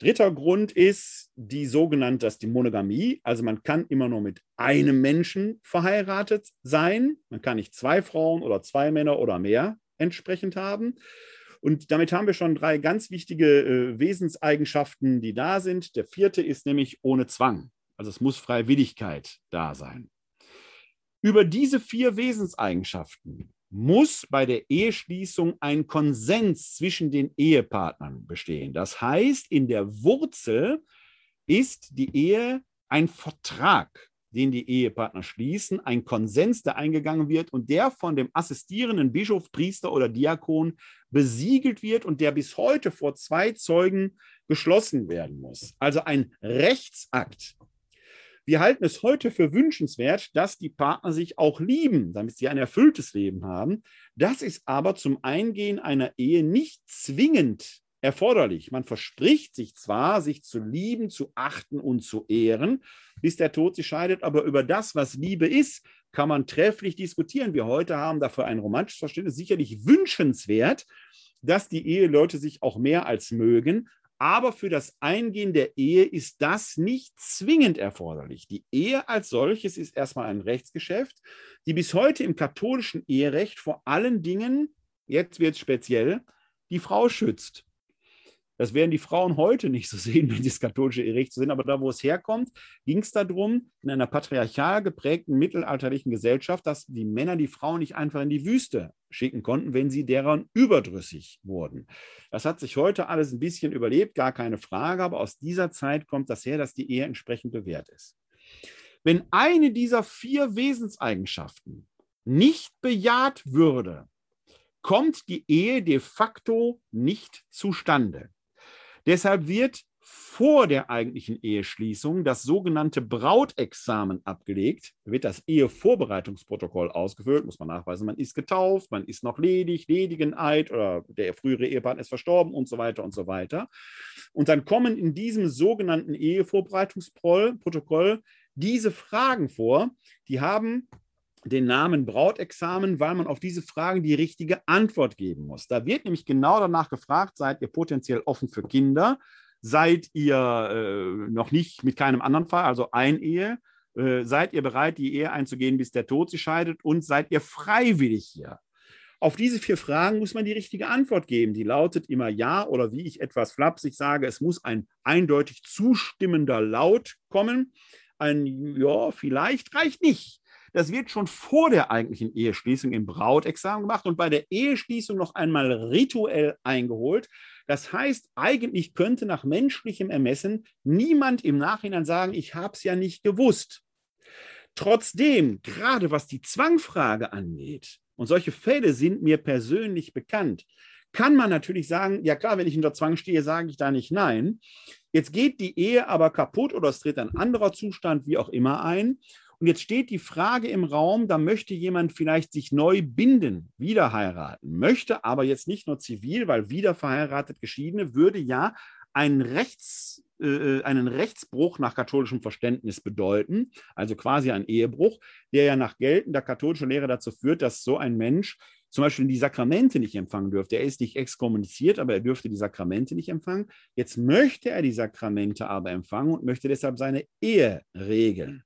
Dritter Grund ist die sogenannte, das die Monogamie. Also man kann immer nur mit einem Menschen verheiratet sein. Man kann nicht zwei Frauen oder zwei Männer oder mehr entsprechend haben. Und damit haben wir schon drei ganz wichtige äh, Wesenseigenschaften, die da sind. Der vierte ist nämlich ohne Zwang. Also es muss Freiwilligkeit da sein. Über diese vier Wesenseigenschaften muss bei der Eheschließung ein Konsens zwischen den Ehepartnern bestehen. Das heißt, in der Wurzel ist die Ehe ein Vertrag den die Ehepartner schließen, ein Konsens, der eingegangen wird und der von dem assistierenden Bischof, Priester oder Diakon besiegelt wird und der bis heute vor zwei Zeugen geschlossen werden muss. Also ein Rechtsakt. Wir halten es heute für wünschenswert, dass die Partner sich auch lieben, damit sie ein erfülltes Leben haben. Das ist aber zum Eingehen einer Ehe nicht zwingend erforderlich. Man verspricht sich zwar, sich zu lieben, zu achten und zu ehren, bis der Tod sich scheidet, aber über das, was Liebe ist, kann man trefflich diskutieren. Wir heute haben dafür ein romantisches Verständnis, sicherlich wünschenswert, dass die Eheleute sich auch mehr als mögen. Aber für das Eingehen der Ehe ist das nicht zwingend erforderlich. Die Ehe als solches ist erstmal ein Rechtsgeschäft, die bis heute im katholischen Eherecht vor allen Dingen, jetzt wird es speziell, die Frau schützt. Das werden die Frauen heute nicht so sehen, wenn sie das katholische Eherecht sind, aber da, wo es herkommt, ging es darum, in einer patriarchal geprägten mittelalterlichen Gesellschaft, dass die Männer die Frauen nicht einfach in die Wüste schicken konnten, wenn sie deren überdrüssig wurden. Das hat sich heute alles ein bisschen überlebt, gar keine Frage, aber aus dieser Zeit kommt das her, dass die Ehe entsprechend bewährt ist. Wenn eine dieser vier Wesenseigenschaften nicht bejaht würde, kommt die Ehe de facto nicht zustande. Deshalb wird vor der eigentlichen Eheschließung das sogenannte Brautexamen abgelegt. Da wird das Ehevorbereitungsprotokoll ausgefüllt, muss man nachweisen, man ist getauft, man ist noch ledig, ledigen Eid oder der frühere Ehepartner ist verstorben und so weiter und so weiter. Und dann kommen in diesem sogenannten Ehevorbereitungsprotokoll diese Fragen vor, die haben den Namen Brautexamen, weil man auf diese Fragen die richtige Antwort geben muss. Da wird nämlich genau danach gefragt, seid ihr potenziell offen für Kinder? Seid ihr äh, noch nicht mit keinem anderen Fall, also ein Ehe? Äh, seid ihr bereit, die Ehe einzugehen, bis der Tod sie scheidet? Und seid ihr freiwillig hier? Auf diese vier Fragen muss man die richtige Antwort geben. Die lautet immer ja oder wie ich etwas flapsig sage, es muss ein eindeutig zustimmender Laut kommen. Ein ja, vielleicht reicht nicht. Das wird schon vor der eigentlichen Eheschließung im Brautexamen gemacht und bei der Eheschließung noch einmal rituell eingeholt. Das heißt, eigentlich könnte nach menschlichem Ermessen niemand im Nachhinein sagen, ich habe es ja nicht gewusst. Trotzdem, gerade was die Zwangfrage angeht, und solche Fälle sind mir persönlich bekannt, kann man natürlich sagen, ja klar, wenn ich unter Zwang stehe, sage ich da nicht nein. Jetzt geht die Ehe aber kaputt oder es tritt ein anderer Zustand, wie auch immer ein. Und jetzt steht die Frage im Raum, da möchte jemand vielleicht sich neu binden, wieder heiraten, möchte aber jetzt nicht nur zivil, weil wieder verheiratet Geschiedene würde ja einen, Rechts, äh, einen Rechtsbruch nach katholischem Verständnis bedeuten, also quasi ein Ehebruch, der ja nach geltender katholischer Lehre dazu führt, dass so ein Mensch zum Beispiel die Sakramente nicht empfangen dürfte. Er ist nicht exkommuniziert, aber er dürfte die Sakramente nicht empfangen. Jetzt möchte er die Sakramente aber empfangen und möchte deshalb seine Ehe regeln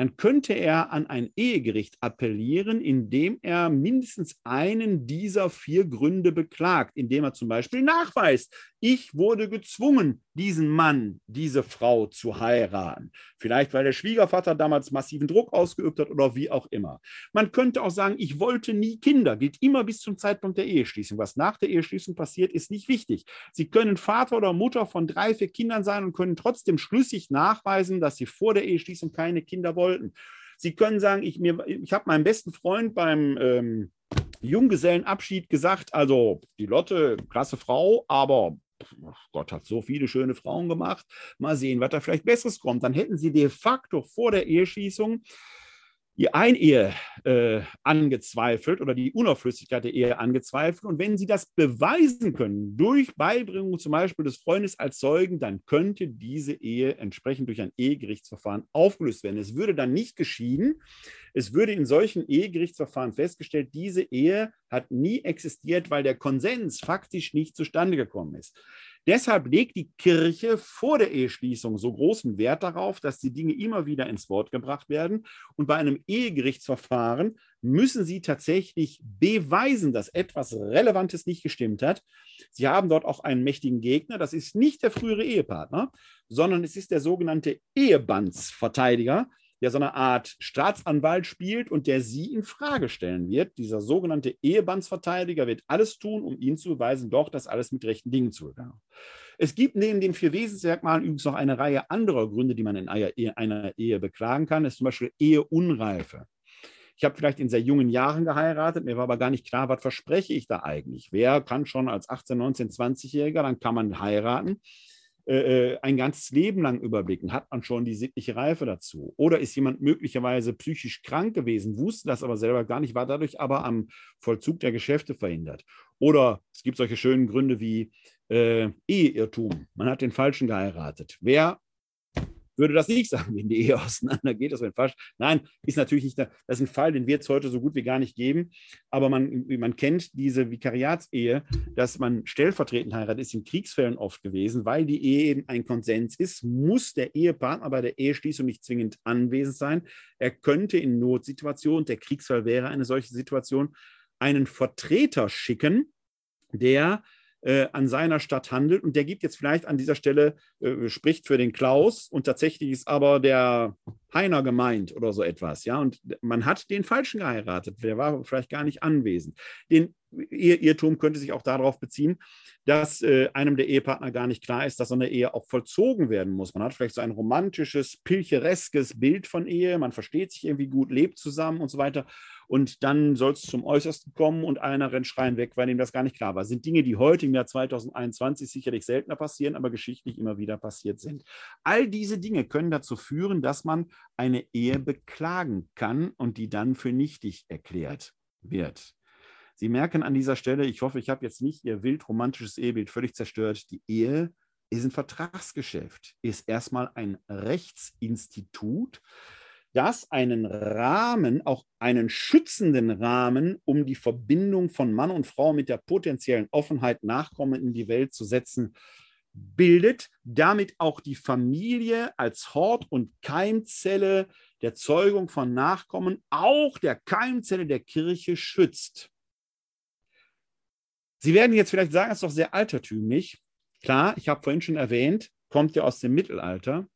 dann könnte er an ein Ehegericht appellieren, indem er mindestens einen dieser vier Gründe beklagt, indem er zum Beispiel nachweist, ich wurde gezwungen, diesen Mann, diese Frau zu heiraten. Vielleicht, weil der Schwiegervater damals massiven Druck ausgeübt hat oder wie auch immer. Man könnte auch sagen, ich wollte nie Kinder, gilt immer bis zum Zeitpunkt der Eheschließung. Was nach der Eheschließung passiert, ist nicht wichtig. Sie können Vater oder Mutter von drei, vier Kindern sein und können trotzdem schlüssig nachweisen, dass sie vor der Eheschließung keine Kinder wollten. Sie können sagen, ich, ich habe meinem besten Freund beim ähm, Junggesellenabschied gesagt, also die Lotte, klasse Frau, aber Gott hat so viele schöne Frauen gemacht. Mal sehen, was da vielleicht Besseres kommt. Dann hätten sie de facto vor der Eheschließung die Einehe äh, angezweifelt oder die Unauflüssigkeit der Ehe angezweifelt. Und wenn Sie das beweisen können, durch Beibringung zum Beispiel des Freundes als Zeugen, dann könnte diese Ehe entsprechend durch ein Ehegerichtsverfahren aufgelöst werden. Es würde dann nicht geschieden. Es würde in solchen Ehegerichtsverfahren festgestellt, diese Ehe hat nie existiert, weil der Konsens faktisch nicht zustande gekommen ist. Deshalb legt die Kirche vor der Eheschließung so großen Wert darauf, dass die Dinge immer wieder ins Wort gebracht werden. Und bei einem Ehegerichtsverfahren müssen sie tatsächlich beweisen, dass etwas Relevantes nicht gestimmt hat. Sie haben dort auch einen mächtigen Gegner. Das ist nicht der frühere Ehepartner, sondern es ist der sogenannte Ehebandsverteidiger der so eine Art Staatsanwalt spielt und der sie in Frage stellen wird. Dieser sogenannte Ehebandsverteidiger wird alles tun, um ihnen zu beweisen, doch, dass alles mit rechten Dingen zugegangen Es gibt neben den vier Wesensmerkmalen übrigens noch eine Reihe anderer Gründe, die man in einer Ehe, einer Ehe beklagen kann. Das ist zum Beispiel Eheunreife. Ich habe vielleicht in sehr jungen Jahren geheiratet, mir war aber gar nicht klar, was verspreche ich da eigentlich. Wer kann schon als 18, 19, 20-Jähriger, dann kann man heiraten. Äh, äh, ein ganzes Leben lang überblicken? Hat man schon die sittliche Reife dazu? Oder ist jemand möglicherweise psychisch krank gewesen, wusste das aber selber gar nicht, war dadurch aber am Vollzug der Geschäfte verhindert? Oder es gibt solche schönen Gründe wie äh, Eheirrtum. Man hat den Falschen geheiratet. Wer würde das nicht sagen, wenn die Ehe auseinandergeht. Das wäre falsch. Nein, ist natürlich nicht. Das ist ein Fall, den wird es heute so gut wie gar nicht geben. Aber man, man kennt diese Vikariatsehe, dass man stellvertretend heiratet, ist in Kriegsfällen oft gewesen, weil die Ehe eben ein Konsens ist, muss der Ehepartner bei der Eheschließung nicht zwingend anwesend sein. Er könnte in Notsituationen, der Kriegsfall wäre eine solche Situation, einen Vertreter schicken, der äh, an seiner Stadt handelt. Und der gibt jetzt vielleicht an dieser Stelle, äh, spricht für den Klaus und tatsächlich ist aber der Heiner gemeint oder so etwas. Ja, und man hat den Falschen geheiratet. Der war vielleicht gar nicht anwesend. Den Irrtum könnte sich auch darauf beziehen, dass äh, einem der Ehepartner gar nicht klar ist, dass so eine Ehe auch vollzogen werden muss. Man hat vielleicht so ein romantisches, pilchereskes Bild von Ehe, man versteht sich irgendwie gut, lebt zusammen und so weiter. Und dann soll es zum Äußersten kommen und einer rennt schreien weg, weil ihm das gar nicht klar war. Das sind Dinge, die heute im Jahr 2021 sicherlich seltener passieren, aber geschichtlich immer wieder passiert sind. All diese Dinge können dazu führen, dass man eine Ehe beklagen kann und die dann für nichtig erklärt wird. Sie merken an dieser Stelle, ich hoffe, ich habe jetzt nicht Ihr wild romantisches Ehebild völlig zerstört. Die Ehe ist ein Vertragsgeschäft, ist erstmal ein Rechtsinstitut, das einen Rahmen, auch einen schützenden Rahmen, um die Verbindung von Mann und Frau mit der potenziellen Offenheit, Nachkommen in die Welt zu setzen, bildet, damit auch die Familie als Hort und Keimzelle der Zeugung von Nachkommen, auch der Keimzelle der Kirche schützt. Sie werden jetzt vielleicht sagen, es ist doch sehr altertümlich. Klar, ich habe vorhin schon erwähnt, kommt ja aus dem Mittelalter.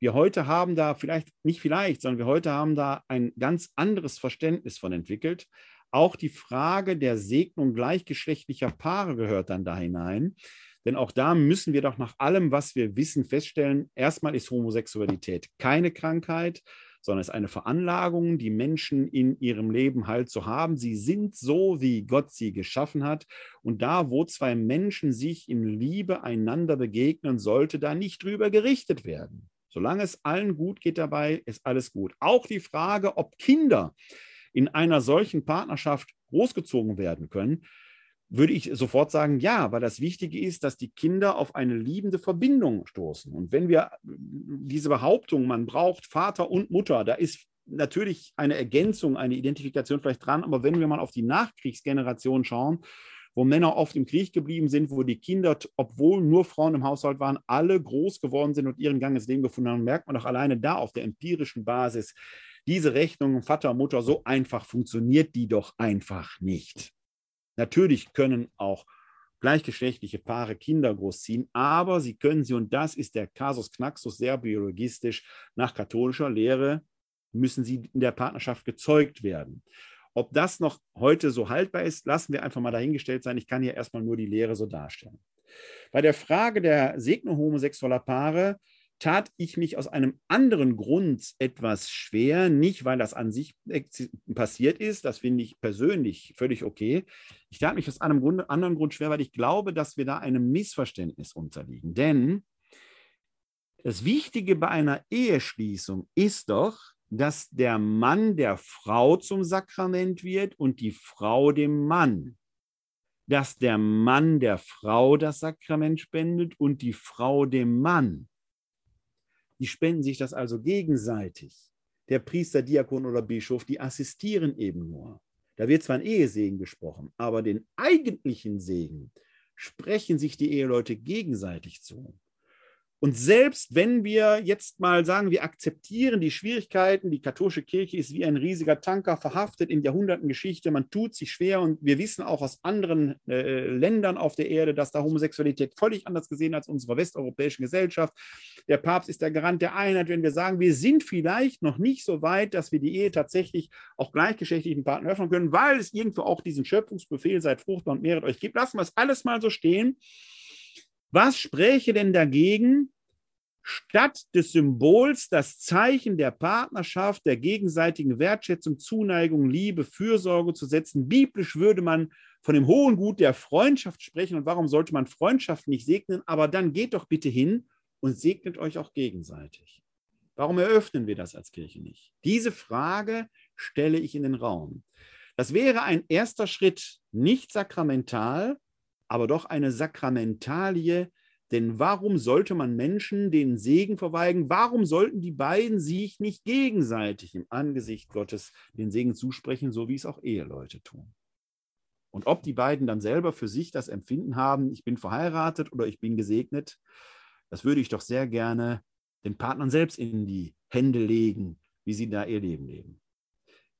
Wir heute haben da vielleicht, nicht vielleicht, sondern wir heute haben da ein ganz anderes Verständnis von entwickelt. Auch die Frage der Segnung gleichgeschlechtlicher Paare gehört dann da hinein. Denn auch da müssen wir doch nach allem, was wir wissen, feststellen, erstmal ist Homosexualität keine Krankheit, sondern es ist eine Veranlagung, die Menschen in ihrem Leben halt zu haben. Sie sind so, wie Gott sie geschaffen hat. Und da, wo zwei Menschen sich in Liebe einander begegnen, sollte da nicht drüber gerichtet werden. Solange es allen gut geht dabei, ist alles gut. Auch die Frage, ob Kinder in einer solchen Partnerschaft großgezogen werden können, würde ich sofort sagen, ja, weil das Wichtige ist, dass die Kinder auf eine liebende Verbindung stoßen. Und wenn wir diese Behauptung, man braucht Vater und Mutter, da ist natürlich eine Ergänzung, eine Identifikation vielleicht dran, aber wenn wir mal auf die Nachkriegsgeneration schauen, wo Männer oft im Krieg geblieben sind, wo die Kinder, obwohl nur Frauen im Haushalt waren, alle groß geworden sind und ihren Gang ins Leben gefunden haben, merkt man doch alleine da auf der empirischen Basis, diese Rechnung Vater, Mutter, so einfach funktioniert die doch einfach nicht. Natürlich können auch gleichgeschlechtliche Paare Kinder großziehen, aber sie können sie, und das ist der Kasus Knaxus sehr biologistisch, nach katholischer Lehre müssen sie in der Partnerschaft gezeugt werden. Ob das noch heute so haltbar ist, lassen wir einfach mal dahingestellt sein. Ich kann hier erstmal nur die Lehre so darstellen. Bei der Frage der Segnung homosexueller Paare tat ich mich aus einem anderen Grund etwas schwer, nicht weil das an sich passiert ist, das finde ich persönlich völlig okay. Ich tat mich aus einem Grund, anderen Grund schwer, weil ich glaube, dass wir da einem Missverständnis unterliegen. Denn das Wichtige bei einer Eheschließung ist doch, dass der Mann der Frau zum Sakrament wird und die Frau dem Mann. Dass der Mann der Frau das Sakrament spendet und die Frau dem Mann. Die spenden sich das also gegenseitig. Der Priester, Diakon oder Bischof, die assistieren eben nur. Da wird zwar ein Ehesegen gesprochen, aber den eigentlichen Segen sprechen sich die Eheleute gegenseitig zu. Und selbst wenn wir jetzt mal sagen, wir akzeptieren die Schwierigkeiten, die katholische Kirche ist wie ein riesiger Tanker verhaftet in Jahrhunderten Geschichte, man tut sich schwer und wir wissen auch aus anderen äh, Ländern auf der Erde, dass da Homosexualität völlig anders gesehen als unsere westeuropäischen Gesellschaft. Der Papst ist der Garant der Einheit, wenn wir sagen, wir sind vielleicht noch nicht so weit, dass wir die Ehe tatsächlich auch gleichgeschlechtlichen Partnern öffnen können, weil es irgendwo auch diesen Schöpfungsbefehl seid fruchtbar und mehret euch gibt. Lassen wir es alles mal so stehen. Was spräche denn dagegen, statt des Symbols das Zeichen der Partnerschaft, der gegenseitigen Wertschätzung, Zuneigung, Liebe, Fürsorge zu setzen? Biblisch würde man von dem hohen Gut der Freundschaft sprechen. Und warum sollte man Freundschaft nicht segnen? Aber dann geht doch bitte hin und segnet euch auch gegenseitig. Warum eröffnen wir das als Kirche nicht? Diese Frage stelle ich in den Raum. Das wäre ein erster Schritt, nicht sakramental, aber doch eine Sakramentalie. Denn warum sollte man Menschen den Segen verweigern? Warum sollten die beiden sich nicht gegenseitig im Angesicht Gottes den Segen zusprechen, so wie es auch Eheleute tun? Und ob die beiden dann selber für sich das Empfinden haben, ich bin verheiratet oder ich bin gesegnet, das würde ich doch sehr gerne den Partnern selbst in die Hände legen, wie sie da ihr Leben leben.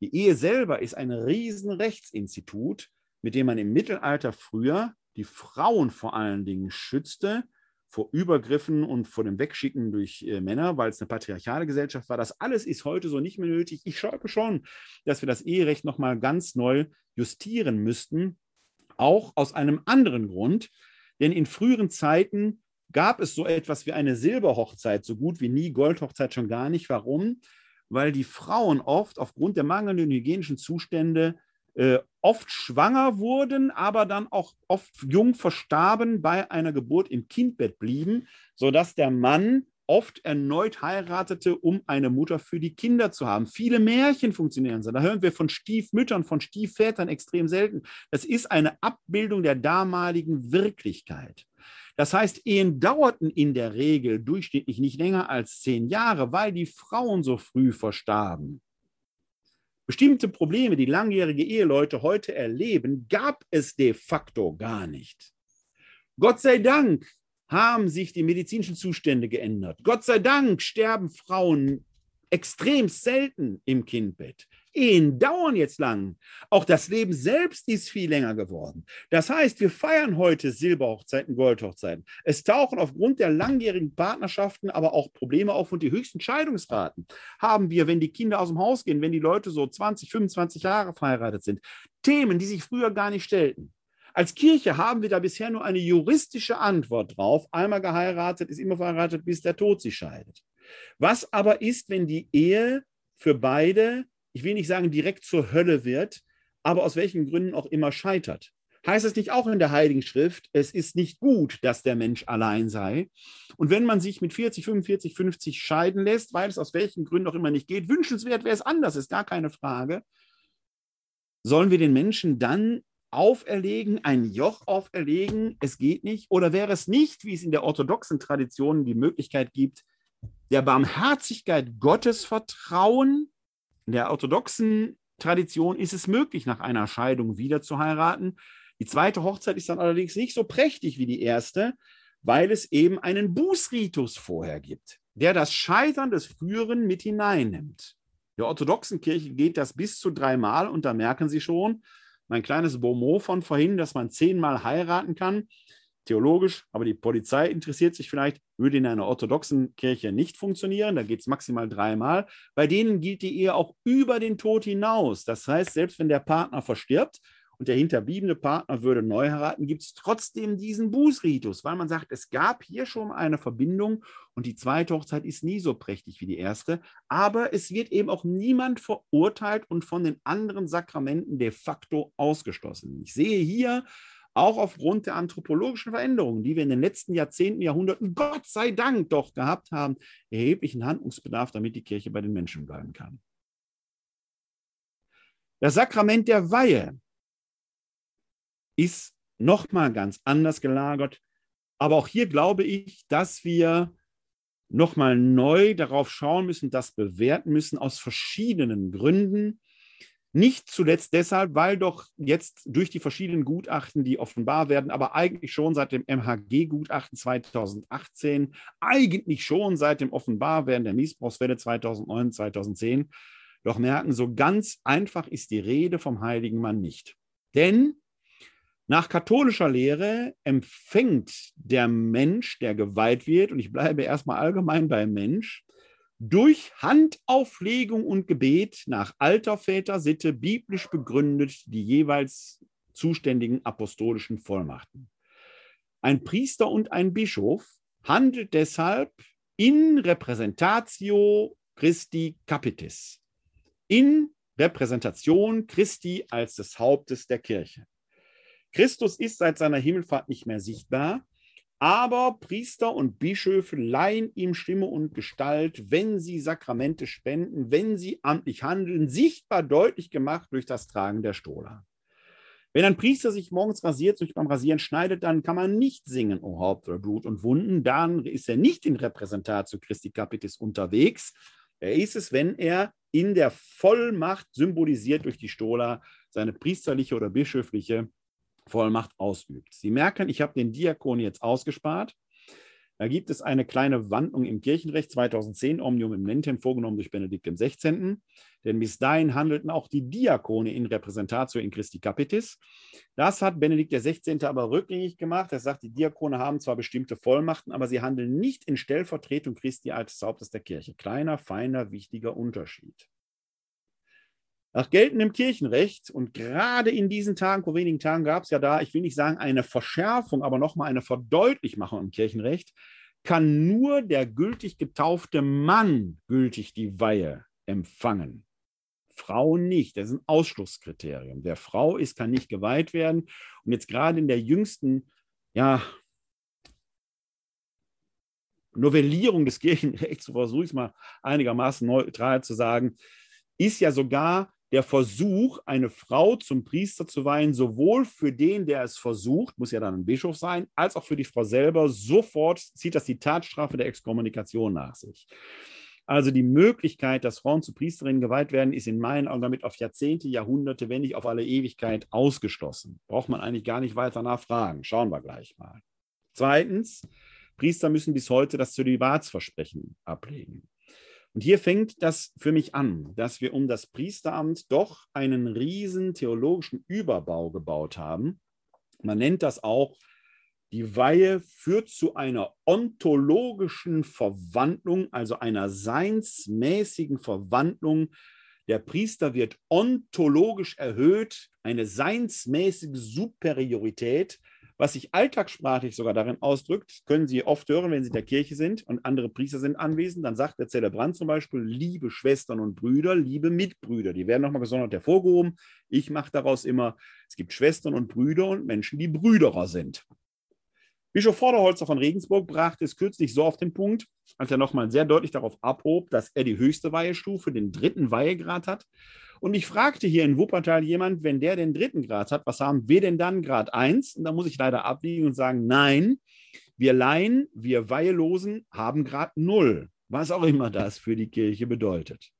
Die Ehe selber ist ein Riesenrechtsinstitut, mit dem man im Mittelalter früher die Frauen vor allen Dingen schützte vor Übergriffen und vor dem Wegschicken durch äh, Männer, weil es eine patriarchale Gesellschaft war. Das alles ist heute so nicht mehr nötig. Ich glaube schon, dass wir das Eherecht nochmal ganz neu justieren müssten, auch aus einem anderen Grund. Denn in früheren Zeiten gab es so etwas wie eine Silberhochzeit, so gut wie nie, Goldhochzeit schon gar nicht. Warum? Weil die Frauen oft aufgrund der mangelnden hygienischen Zustände äh, oft schwanger wurden, aber dann auch oft jung verstarben, bei einer Geburt im Kindbett blieben, sodass der Mann oft erneut heiratete, um eine Mutter für die Kinder zu haben. Viele Märchen funktionieren so. Da hören wir von Stiefmüttern, von Stiefvätern extrem selten. Das ist eine Abbildung der damaligen Wirklichkeit. Das heißt, Ehen dauerten in der Regel durchschnittlich nicht länger als zehn Jahre, weil die Frauen so früh verstarben. Bestimmte Probleme, die langjährige Eheleute heute erleben, gab es de facto gar nicht. Gott sei Dank haben sich die medizinischen Zustände geändert. Gott sei Dank sterben Frauen extrem selten im Kindbett. Ehen dauern jetzt lang. Auch das Leben selbst ist viel länger geworden. Das heißt, wir feiern heute Silberhochzeiten, Goldhochzeiten. Es tauchen aufgrund der langjährigen Partnerschaften aber auch Probleme auf und die höchsten Scheidungsraten haben wir, wenn die Kinder aus dem Haus gehen, wenn die Leute so 20, 25 Jahre verheiratet sind. Themen, die sich früher gar nicht stellten. Als Kirche haben wir da bisher nur eine juristische Antwort drauf. Einmal geheiratet ist immer verheiratet, bis der Tod sie scheidet. Was aber ist, wenn die Ehe für beide, ich will nicht sagen direkt zur Hölle wird, aber aus welchen Gründen auch immer scheitert? Heißt es nicht auch in der Heiligen Schrift, es ist nicht gut, dass der Mensch allein sei? Und wenn man sich mit 40, 45, 50 scheiden lässt, weil es aus welchen Gründen auch immer nicht geht, wünschenswert wäre es anders, ist gar keine Frage. Sollen wir den Menschen dann auferlegen, ein Joch auferlegen, es geht nicht? Oder wäre es nicht, wie es in der orthodoxen Tradition die Möglichkeit gibt, der Barmherzigkeit Gottes vertrauen. In der orthodoxen Tradition ist es möglich, nach einer Scheidung wieder zu heiraten. Die zweite Hochzeit ist dann allerdings nicht so prächtig wie die erste, weil es eben einen Bußritus vorher gibt, der das Scheitern des Früheren mit hineinnimmt. Der orthodoxen Kirche geht das bis zu dreimal und da merken Sie schon, mein kleines Bonmot von vorhin, dass man zehnmal heiraten kann, theologisch, aber die Polizei interessiert sich vielleicht, würde in einer orthodoxen Kirche nicht funktionieren. Da geht es maximal dreimal. Bei denen gilt die Ehe auch über den Tod hinaus. Das heißt, selbst wenn der Partner verstirbt und der hinterbliebene Partner würde neu heiraten, gibt es trotzdem diesen Bußritus, weil man sagt, es gab hier schon eine Verbindung und die zweite Hochzeit ist nie so prächtig wie die erste. Aber es wird eben auch niemand verurteilt und von den anderen Sakramenten de facto ausgeschlossen. Ich sehe hier auch aufgrund der anthropologischen Veränderungen, die wir in den letzten Jahrzehnten, Jahrhunderten, Gott sei Dank doch gehabt haben, erheblichen Handlungsbedarf, damit die Kirche bei den Menschen bleiben kann. Das Sakrament der Weihe ist nochmal ganz anders gelagert. Aber auch hier glaube ich, dass wir nochmal neu darauf schauen müssen, das bewerten müssen aus verschiedenen Gründen. Nicht zuletzt deshalb, weil doch jetzt durch die verschiedenen Gutachten, die offenbar werden, aber eigentlich schon seit dem MHG-Gutachten 2018, eigentlich schon seit dem Offenbarwerden der Missbrauchswelle 2009, 2010, doch merken, so ganz einfach ist die Rede vom heiligen Mann nicht. Denn nach katholischer Lehre empfängt der Mensch, der geweiht wird, und ich bleibe erstmal allgemein beim Mensch, durch Handauflegung und Gebet nach alter Väter-Sitte biblisch begründet die jeweils zuständigen apostolischen Vollmachten. Ein Priester und ein Bischof handelt deshalb in Repräsentatio Christi Capitis, in Repräsentation Christi als des Hauptes der Kirche. Christus ist seit seiner Himmelfahrt nicht mehr sichtbar, aber Priester und Bischöfe leihen ihm Stimme und Gestalt, wenn sie Sakramente spenden, wenn sie amtlich handeln, sichtbar deutlich gemacht durch das Tragen der Stola. Wenn ein Priester sich morgens rasiert, sich beim Rasieren schneidet, dann kann man nicht singen, O Haupt oder Blut und Wunden. Dann ist er nicht in Repräsentatio Christi Capitis unterwegs. Er ist es, wenn er in der Vollmacht symbolisiert durch die Stola seine priesterliche oder bischöfliche Vollmacht ausübt. Sie merken, ich habe den Diakon jetzt ausgespart. Da gibt es eine kleine Wandlung im Kirchenrecht 2010, Omnium im Mentem, vorgenommen durch Benedikt XVI. Denn bis dahin handelten auch die Diakone in Repräsentatio in Christi Capitis. Das hat Benedikt XVI. aber rückgängig gemacht. Er sagt, die Diakone haben zwar bestimmte Vollmachten, aber sie handeln nicht in Stellvertretung Christi als Hauptes der Kirche. Kleiner, feiner, wichtiger Unterschied. Nach geltendem Kirchenrecht und gerade in diesen Tagen, vor wenigen Tagen gab es ja da, ich will nicht sagen eine Verschärfung, aber nochmal eine Verdeutlichmachung im Kirchenrecht, kann nur der gültig getaufte Mann gültig die Weihe empfangen. Frauen nicht. Das ist ein Ausschlusskriterium. Wer Frau ist, kann nicht geweiht werden. Und jetzt gerade in der jüngsten, ja, Novellierung des Kirchenrechts, so versuche ich es mal einigermaßen neutral zu sagen, ist ja sogar der Versuch, eine Frau zum Priester zu weihen, sowohl für den, der es versucht, muss ja dann ein Bischof sein, als auch für die Frau selber, sofort zieht das die Tatstrafe der Exkommunikation nach sich. Also die Möglichkeit, dass Frauen zu Priesterinnen geweiht werden, ist in meinen Augen damit auf Jahrzehnte, Jahrhunderte, wenn nicht auf alle Ewigkeit ausgeschlossen. Braucht man eigentlich gar nicht weiter nachfragen. Schauen wir gleich mal. Zweitens, Priester müssen bis heute das Zölibatsversprechen ablegen. Und hier fängt das für mich an, dass wir um das Priesteramt doch einen riesen theologischen Überbau gebaut haben. Man nennt das auch, die Weihe führt zu einer ontologischen Verwandlung, also einer seinsmäßigen Verwandlung. Der Priester wird ontologisch erhöht, eine seinsmäßige Superiorität was sich alltagssprachlich sogar darin ausdrückt, können Sie oft hören, wenn Sie in der Kirche sind und andere Priester sind anwesend, dann sagt der Zelebrant zum Beispiel, liebe Schwestern und Brüder, liebe Mitbrüder, die werden nochmal gesondert hervorgehoben. Ich mache daraus immer, es gibt Schwestern und Brüder und Menschen, die Brüderer sind. Bischof Vorderholzer von Regensburg brachte es kürzlich so auf den Punkt, als er nochmal sehr deutlich darauf abhob, dass er die höchste Weihestufe, den dritten Weihegrad hat und ich fragte hier in Wuppertal jemand, wenn der den dritten Grad hat, was haben wir denn dann Grad 1? Und da muss ich leider abbiegen und sagen, nein, wir Laien, wir Weihelosen haben Grad 0, was auch immer das für die Kirche bedeutet.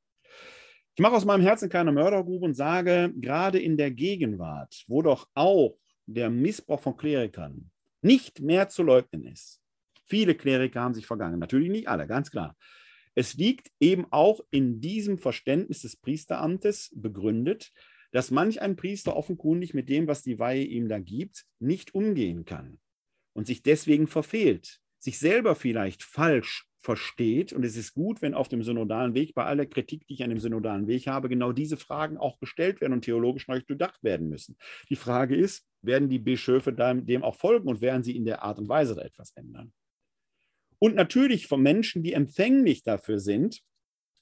Ich mache aus meinem Herzen keine Mördergrube und sage, gerade in der Gegenwart, wo doch auch der Missbrauch von Klerikern nicht mehr zu leugnen ist. Viele Kleriker haben sich vergangen, natürlich nicht alle, ganz klar. Es liegt eben auch in diesem Verständnis des Priesteramtes begründet, dass manch ein Priester offenkundig mit dem, was die Weihe ihm da gibt, nicht umgehen kann und sich deswegen verfehlt, sich selber vielleicht falsch versteht. Und es ist gut, wenn auf dem synodalen Weg, bei aller Kritik, die ich an dem synodalen Weg habe, genau diese Fragen auch gestellt werden und theologisch neu durchdacht werden müssen. Die Frage ist, werden die Bischöfe dem auch folgen und werden sie in der Art und Weise da etwas ändern? Und natürlich von Menschen, die empfänglich dafür sind,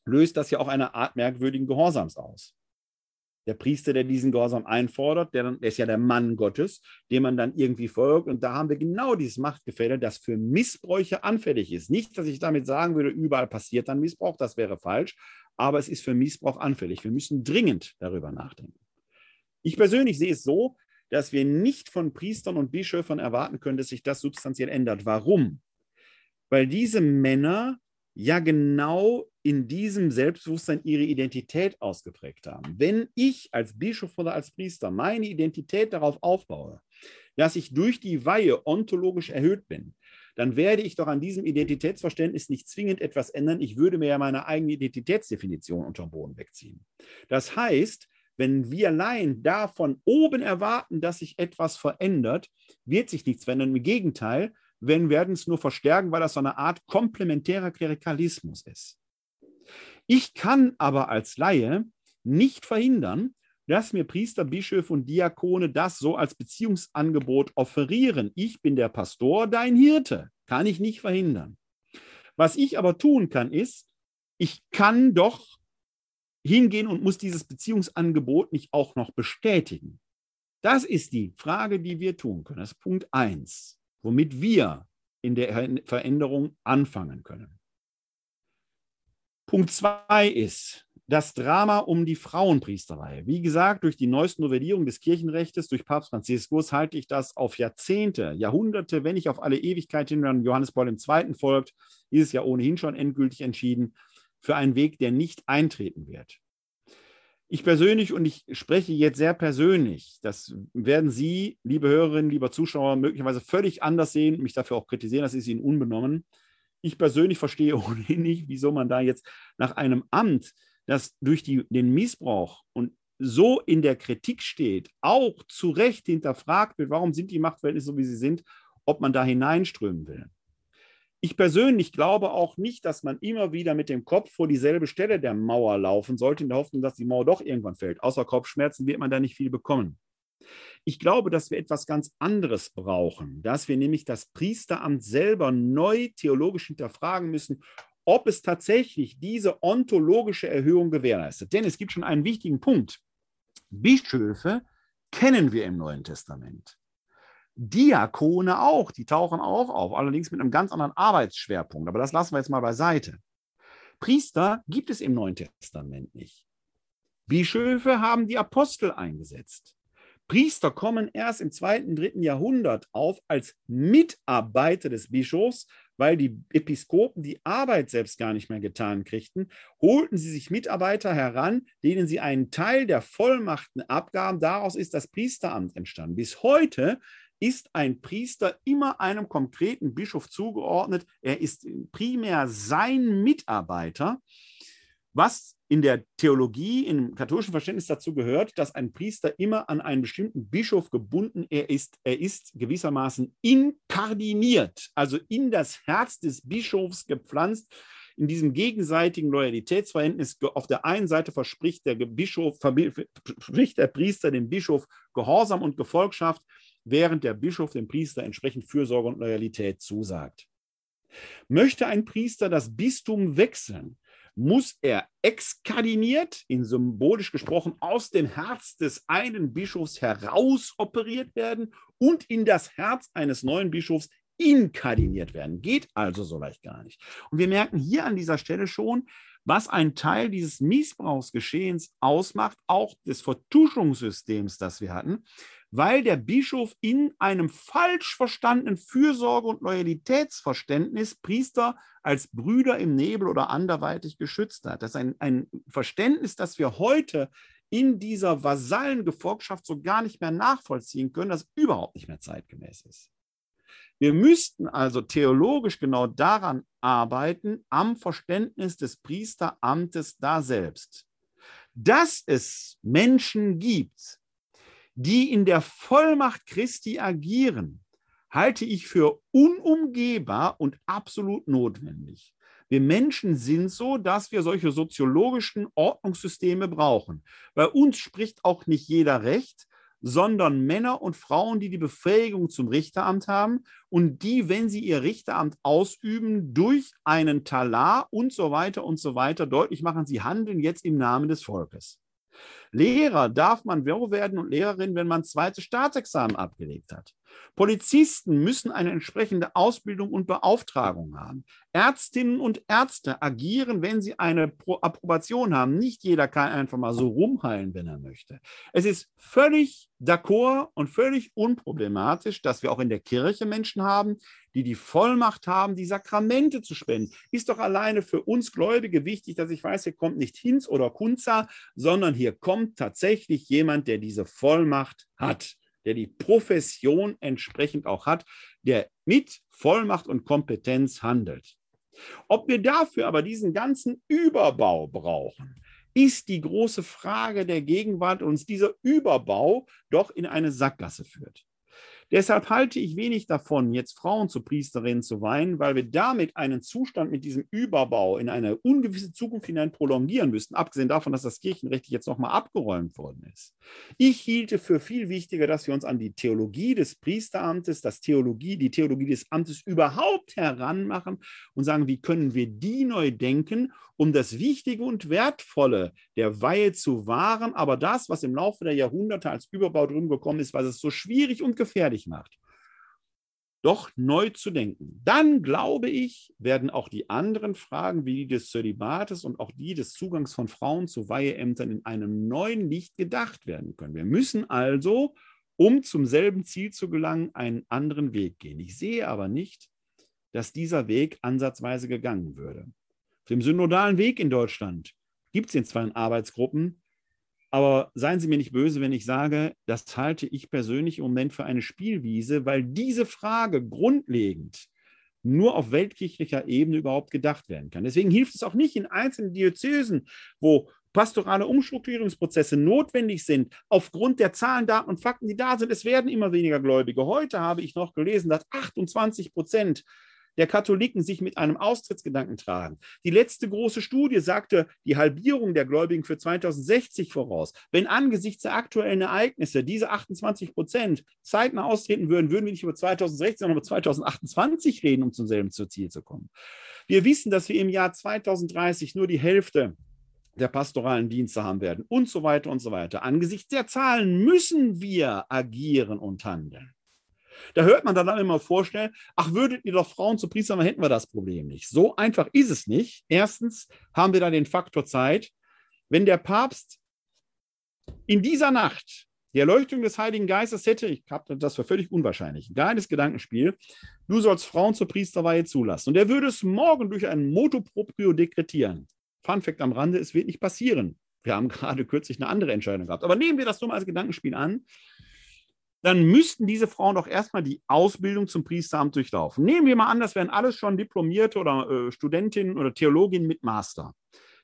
löst das ja auch eine Art merkwürdigen Gehorsams aus. Der Priester, der diesen Gehorsam einfordert, der, der ist ja der Mann Gottes, dem man dann irgendwie folgt. Und da haben wir genau dieses Machtgefälle, das für Missbräuche anfällig ist. Nicht, dass ich damit sagen würde, überall passiert dann Missbrauch, das wäre falsch, aber es ist für Missbrauch anfällig. Wir müssen dringend darüber nachdenken. Ich persönlich sehe es so, dass wir nicht von Priestern und Bischöfern erwarten können, dass sich das substanziell ändert. Warum? weil diese Männer ja genau in diesem Selbstbewusstsein ihre Identität ausgeprägt haben. Wenn ich als Bischof oder als Priester meine Identität darauf aufbaue, dass ich durch die Weihe ontologisch erhöht bin, dann werde ich doch an diesem Identitätsverständnis nicht zwingend etwas ändern. Ich würde mir ja meine eigene Identitätsdefinition unter den Boden wegziehen. Das heißt, wenn wir allein davon oben erwarten, dass sich etwas verändert, wird sich nichts verändern. Im Gegenteil, wenn werden es nur verstärken, weil das so eine Art komplementärer Klerikalismus ist. Ich kann aber als Laie nicht verhindern, dass mir Priester, Bischöfe und Diakone das so als Beziehungsangebot offerieren. Ich bin der Pastor, dein Hirte. Kann ich nicht verhindern. Was ich aber tun kann, ist, ich kann doch hingehen und muss dieses Beziehungsangebot nicht auch noch bestätigen. Das ist die Frage, die wir tun können. Das ist Punkt 1 womit wir in der Veränderung anfangen können. Punkt zwei ist, das Drama um die Frauenpriesterei. Wie gesagt, durch die neueste Novellierung des Kirchenrechts durch Papst Franziskus halte ich das auf Jahrzehnte, Jahrhunderte, wenn nicht auf alle Ewigkeit hin, wenn Johannes Paul II. folgt, ist es ja ohnehin schon endgültig entschieden, für einen Weg, der nicht eintreten wird. Ich persönlich, und ich spreche jetzt sehr persönlich, das werden Sie, liebe Hörerinnen, lieber Zuschauer, möglicherweise völlig anders sehen, mich dafür auch kritisieren, das ist Ihnen unbenommen. Ich persönlich verstehe ohnehin nicht, wieso man da jetzt nach einem Amt, das durch die, den Missbrauch und so in der Kritik steht, auch zu Recht hinterfragt wird, warum sind die Machtverhältnisse so, wie sie sind, ob man da hineinströmen will. Ich persönlich glaube auch nicht, dass man immer wieder mit dem Kopf vor dieselbe Stelle der Mauer laufen sollte, in der Hoffnung, dass die Mauer doch irgendwann fällt. Außer Kopfschmerzen wird man da nicht viel bekommen. Ich glaube, dass wir etwas ganz anderes brauchen, dass wir nämlich das Priesteramt selber neu theologisch hinterfragen müssen, ob es tatsächlich diese ontologische Erhöhung gewährleistet. Denn es gibt schon einen wichtigen Punkt. Bischöfe kennen wir im Neuen Testament. Diakone auch, die tauchen auch auf, allerdings mit einem ganz anderen Arbeitsschwerpunkt. Aber das lassen wir jetzt mal beiseite. Priester gibt es im Neuen Testament nicht. Bischöfe haben die Apostel eingesetzt. Priester kommen erst im zweiten, dritten Jahrhundert auf als Mitarbeiter des Bischofs, weil die Episkopen die Arbeit selbst gar nicht mehr getan kriegten, holten sie sich Mitarbeiter heran, denen sie einen Teil der Vollmachten abgaben. Daraus ist das Priesteramt entstanden. Bis heute ist ein Priester immer einem konkreten Bischof zugeordnet. Er ist primär sein Mitarbeiter, was in der Theologie, im katholischen Verständnis dazu gehört, dass ein Priester immer an einen bestimmten Bischof gebunden er ist. Er ist gewissermaßen inkardiniert, also in das Herz des Bischofs gepflanzt. In diesem gegenseitigen Loyalitätsverhältnis auf der einen Seite verspricht der Bischof, verspricht der Priester dem Bischof Gehorsam und Gefolgschaft, während der Bischof dem Priester entsprechend Fürsorge und Loyalität zusagt. Möchte ein Priester das Bistum wechseln, muss er exkardiniert, in symbolisch gesprochen, aus dem Herz des einen Bischofs heraus operiert werden und in das Herz eines neuen Bischofs inkardiniert werden. Geht also so leicht gar nicht. Und wir merken hier an dieser Stelle schon, was ein Teil dieses Missbrauchsgeschehens ausmacht, auch des Vertuschungssystems, das wir hatten, weil der Bischof in einem falsch verstandenen Fürsorge- und Loyalitätsverständnis Priester als Brüder im Nebel oder anderweitig geschützt hat. Das ist ein, ein Verständnis, das wir heute in dieser Vasallengefolgschaft so gar nicht mehr nachvollziehen können, das überhaupt nicht mehr zeitgemäß ist. Wir müssten also theologisch genau daran arbeiten, am Verständnis des Priesteramtes da selbst. Dass es Menschen gibt, die in der Vollmacht Christi agieren, halte ich für unumgehbar und absolut notwendig. Wir Menschen sind so, dass wir solche soziologischen Ordnungssysteme brauchen. Bei uns spricht auch nicht jeder Recht, sondern Männer und Frauen, die die Befähigung zum Richteramt haben und die, wenn sie ihr Richteramt ausüben, durch einen Talar und so weiter und so weiter deutlich machen, sie handeln jetzt im Namen des Volkes. Lehrer darf man werden und Lehrerin, wenn man zweites Staatsexamen abgelegt hat. Polizisten müssen eine entsprechende Ausbildung und Beauftragung haben. Ärztinnen und Ärzte agieren, wenn sie eine Pro Approbation haben. Nicht jeder kann einfach mal so rumheilen, wenn er möchte. Es ist völlig d'accord und völlig unproblematisch, dass wir auch in der Kirche Menschen haben, die die Vollmacht haben, die Sakramente zu spenden. Ist doch alleine für uns Gläubige wichtig, dass ich weiß, hier kommt nicht Hinz oder Kunza, sondern hier kommt tatsächlich jemand, der diese Vollmacht hat der die Profession entsprechend auch hat, der mit Vollmacht und Kompetenz handelt. Ob wir dafür aber diesen ganzen Überbau brauchen, ist die große Frage der Gegenwart, uns dieser Überbau doch in eine Sackgasse führt. Deshalb halte ich wenig davon, jetzt Frauen zu Priesterinnen zu weihen, weil wir damit einen Zustand mit diesem Überbau in eine ungewisse Zukunft hinein prolongieren müssten, abgesehen davon, dass das Kirchenrecht jetzt nochmal abgeräumt worden ist. Ich hielte für viel wichtiger, dass wir uns an die Theologie des Priesteramtes, das Theologie, die Theologie des Amtes überhaupt heranmachen und sagen, wie können wir die neu denken, um das Wichtige und Wertvolle der Weihe zu wahren, aber das, was im Laufe der Jahrhunderte als Überbau drin gekommen ist, was es so schwierig und gefährlich macht. doch neu zu denken. Dann, glaube ich, werden auch die anderen Fragen wie die des Zölibates und auch die des Zugangs von Frauen zu Weiheämtern in einem neuen Licht gedacht werden können. Wir müssen also, um zum selben Ziel zu gelangen, einen anderen Weg gehen. Ich sehe aber nicht, dass dieser Weg ansatzweise gegangen würde. Auf dem synodalen Weg in Deutschland gibt es den zwar Arbeitsgruppen, aber seien Sie mir nicht böse, wenn ich sage, das halte ich persönlich im Moment für eine Spielwiese, weil diese Frage grundlegend nur auf weltkirchlicher Ebene überhaupt gedacht werden kann. Deswegen hilft es auch nicht in einzelnen Diözesen, wo pastorale Umstrukturierungsprozesse notwendig sind, aufgrund der Zahlen, Daten und Fakten, die da sind. Es werden immer weniger Gläubige. Heute habe ich noch gelesen, dass 28 Prozent der Katholiken sich mit einem Austrittsgedanken tragen. Die letzte große Studie sagte die Halbierung der Gläubigen für 2060 voraus. Wenn angesichts der aktuellen Ereignisse diese 28 Prozent zeitnah austreten würden, würden wir nicht über 2016, sondern über 2028 reden, um zum selben Ziel zu kommen. Wir wissen, dass wir im Jahr 2030 nur die Hälfte der pastoralen Dienste haben werden und so weiter und so weiter. Angesichts der Zahlen müssen wir agieren und handeln. Da hört man dann immer vorstellen, ach, würdet ihr doch Frauen zu Priestern, dann hätten wir das Problem nicht. So einfach ist es nicht. Erstens haben wir da den Faktor Zeit. Wenn der Papst in dieser Nacht die Erleuchtung des Heiligen Geistes hätte, ich habe das für völlig unwahrscheinlich, ein geiles Gedankenspiel, du sollst Frauen zur Priesterweihe zulassen. Und er würde es morgen durch ein Motu proprio dekretieren. Fun Fact am Rande, es wird nicht passieren. Wir haben gerade kürzlich eine andere Entscheidung gehabt. Aber nehmen wir das nur mal als Gedankenspiel an dann müssten diese Frauen doch erstmal die Ausbildung zum Priesteramt durchlaufen. Nehmen wir mal an, das wären alles schon Diplomierte oder äh, Studentinnen oder Theologinnen mit Master.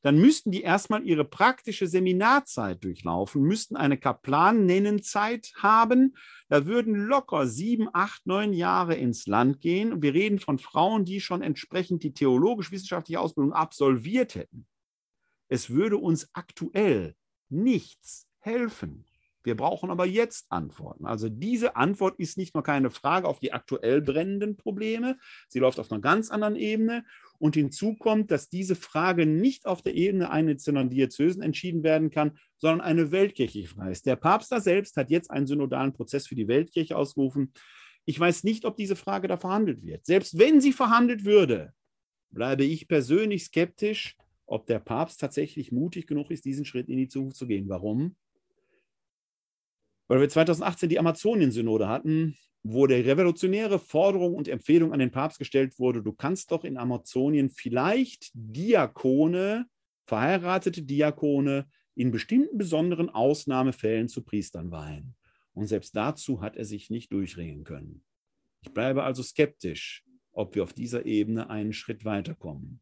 Dann müssten die erstmal ihre praktische Seminarzeit durchlaufen, müssten eine Kaplan-Nennenzeit haben. Da würden locker sieben, acht, neun Jahre ins Land gehen. Wir reden von Frauen, die schon entsprechend die theologisch-wissenschaftliche Ausbildung absolviert hätten. Es würde uns aktuell nichts helfen. Wir brauchen aber jetzt Antworten. Also diese Antwort ist nicht nur keine Frage auf die aktuell brennenden Probleme, sie läuft auf einer ganz anderen Ebene. Und hinzu kommt, dass diese Frage nicht auf der Ebene einzelner Diözesen entschieden werden kann, sondern eine weltkirchliche Frage ist. Der Papst da selbst hat jetzt einen synodalen Prozess für die Weltkirche ausgerufen. Ich weiß nicht, ob diese Frage da verhandelt wird. Selbst wenn sie verhandelt würde, bleibe ich persönlich skeptisch, ob der Papst tatsächlich mutig genug ist, diesen Schritt in die Zukunft zu gehen. Warum? Weil wir 2018 die Amazonien-Synode hatten, wo der revolutionäre Forderung und Empfehlung an den Papst gestellt wurde, du kannst doch in Amazonien vielleicht Diakone, verheiratete Diakone, in bestimmten besonderen Ausnahmefällen zu Priestern weihen. Und selbst dazu hat er sich nicht durchringen können. Ich bleibe also skeptisch, ob wir auf dieser Ebene einen Schritt weiterkommen.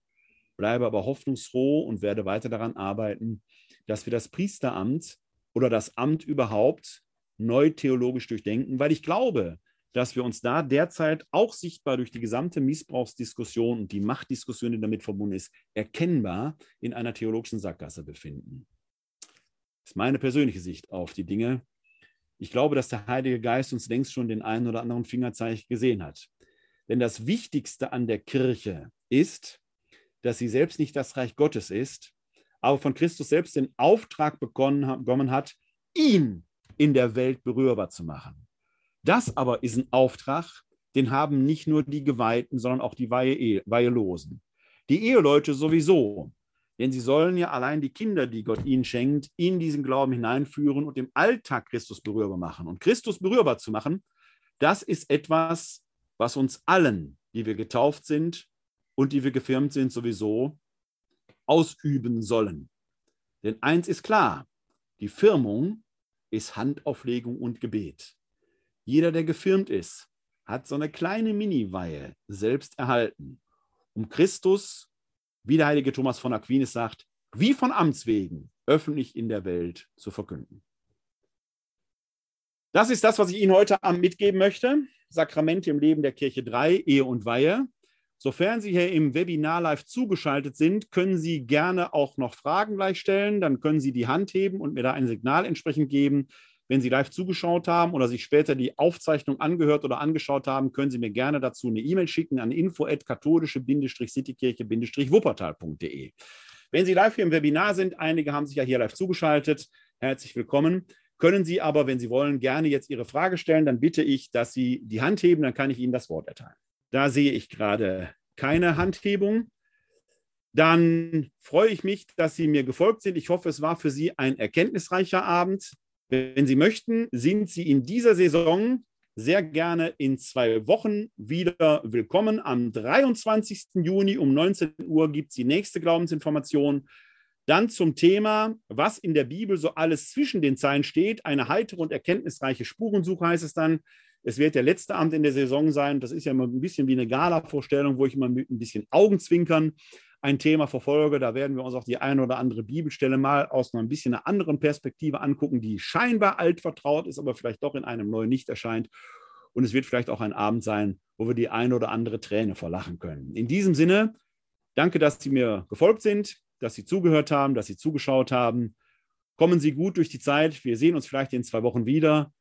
Bleibe aber hoffnungsfroh und werde weiter daran arbeiten, dass wir das Priesteramt oder das Amt überhaupt neu theologisch durchdenken, weil ich glaube, dass wir uns da derzeit auch sichtbar durch die gesamte Missbrauchsdiskussion und die Machtdiskussion, die damit verbunden ist, erkennbar in einer theologischen Sackgasse befinden. Das ist meine persönliche Sicht auf die Dinge. Ich glaube, dass der Heilige Geist uns längst schon den einen oder anderen Fingerzeichen gesehen hat. Denn das Wichtigste an der Kirche ist, dass sie selbst nicht das Reich Gottes ist, aber von Christus selbst den Auftrag bekommen hat, ihn in der Welt berührbar zu machen. Das aber ist ein Auftrag, den haben nicht nur die Geweihten, sondern auch die Weihe Weihelosen. Die Eheleute sowieso, denn sie sollen ja allein die Kinder, die Gott ihnen schenkt, in diesen Glauben hineinführen und im Alltag Christus berührbar machen. Und Christus berührbar zu machen, das ist etwas, was uns allen, die wir getauft sind und die wir gefirmt sind, sowieso ausüben sollen. Denn eins ist klar, die Firmung ist Handauflegung und Gebet. Jeder, der gefirmt ist, hat so eine kleine Mini-Weihe selbst erhalten, um Christus, wie der heilige Thomas von Aquinas sagt, wie von Amts wegen öffentlich in der Welt zu verkünden. Das ist das, was ich Ihnen heute Abend mitgeben möchte. Sakramente im Leben der Kirche 3, Ehe und Weihe. Sofern Sie hier im Webinar live zugeschaltet sind, können Sie gerne auch noch Fragen gleich stellen. Dann können Sie die Hand heben und mir da ein Signal entsprechend geben. Wenn Sie live zugeschaut haben oder sich später die Aufzeichnung angehört oder angeschaut haben, können Sie mir gerne dazu eine E-Mail schicken an info-katholische-citykirche-wuppertal.de. Wenn Sie live hier im Webinar sind, einige haben sich ja hier live zugeschaltet, herzlich willkommen Können Sie aber, wenn Sie wollen, gerne jetzt Ihre Frage stellen, dann bitte ich, dass Sie die Hand heben, dann kann ich Ihnen das Wort erteilen. Da sehe ich gerade keine Handhebung. Dann freue ich mich, dass Sie mir gefolgt sind. Ich hoffe, es war für Sie ein erkenntnisreicher Abend. Wenn Sie möchten, sind Sie in dieser Saison sehr gerne in zwei Wochen wieder willkommen. Am 23. Juni um 19 Uhr gibt es die nächste Glaubensinformation. Dann zum Thema, was in der Bibel so alles zwischen den Zeilen steht. Eine heitere und erkenntnisreiche Spurensuche heißt es dann. Es wird der letzte Abend in der Saison sein. Das ist ja immer ein bisschen wie eine Gala-Vorstellung, wo ich immer mit ein bisschen Augenzwinkern ein Thema verfolge. Da werden wir uns auch die eine oder andere Bibelstelle mal aus einer ein bisschen einer anderen Perspektive angucken, die scheinbar altvertraut ist, aber vielleicht doch in einem neuen Licht erscheint. Und es wird vielleicht auch ein Abend sein, wo wir die eine oder andere Träne verlachen können. In diesem Sinne, danke, dass Sie mir gefolgt sind, dass Sie zugehört haben, dass Sie zugeschaut haben. Kommen Sie gut durch die Zeit. Wir sehen uns vielleicht in zwei Wochen wieder.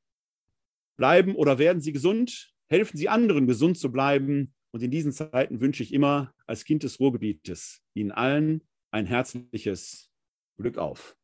Bleiben oder werden Sie gesund. Helfen Sie anderen, gesund zu bleiben. Und in diesen Zeiten wünsche ich immer als Kind des Ruhrgebietes Ihnen allen ein herzliches Glück auf.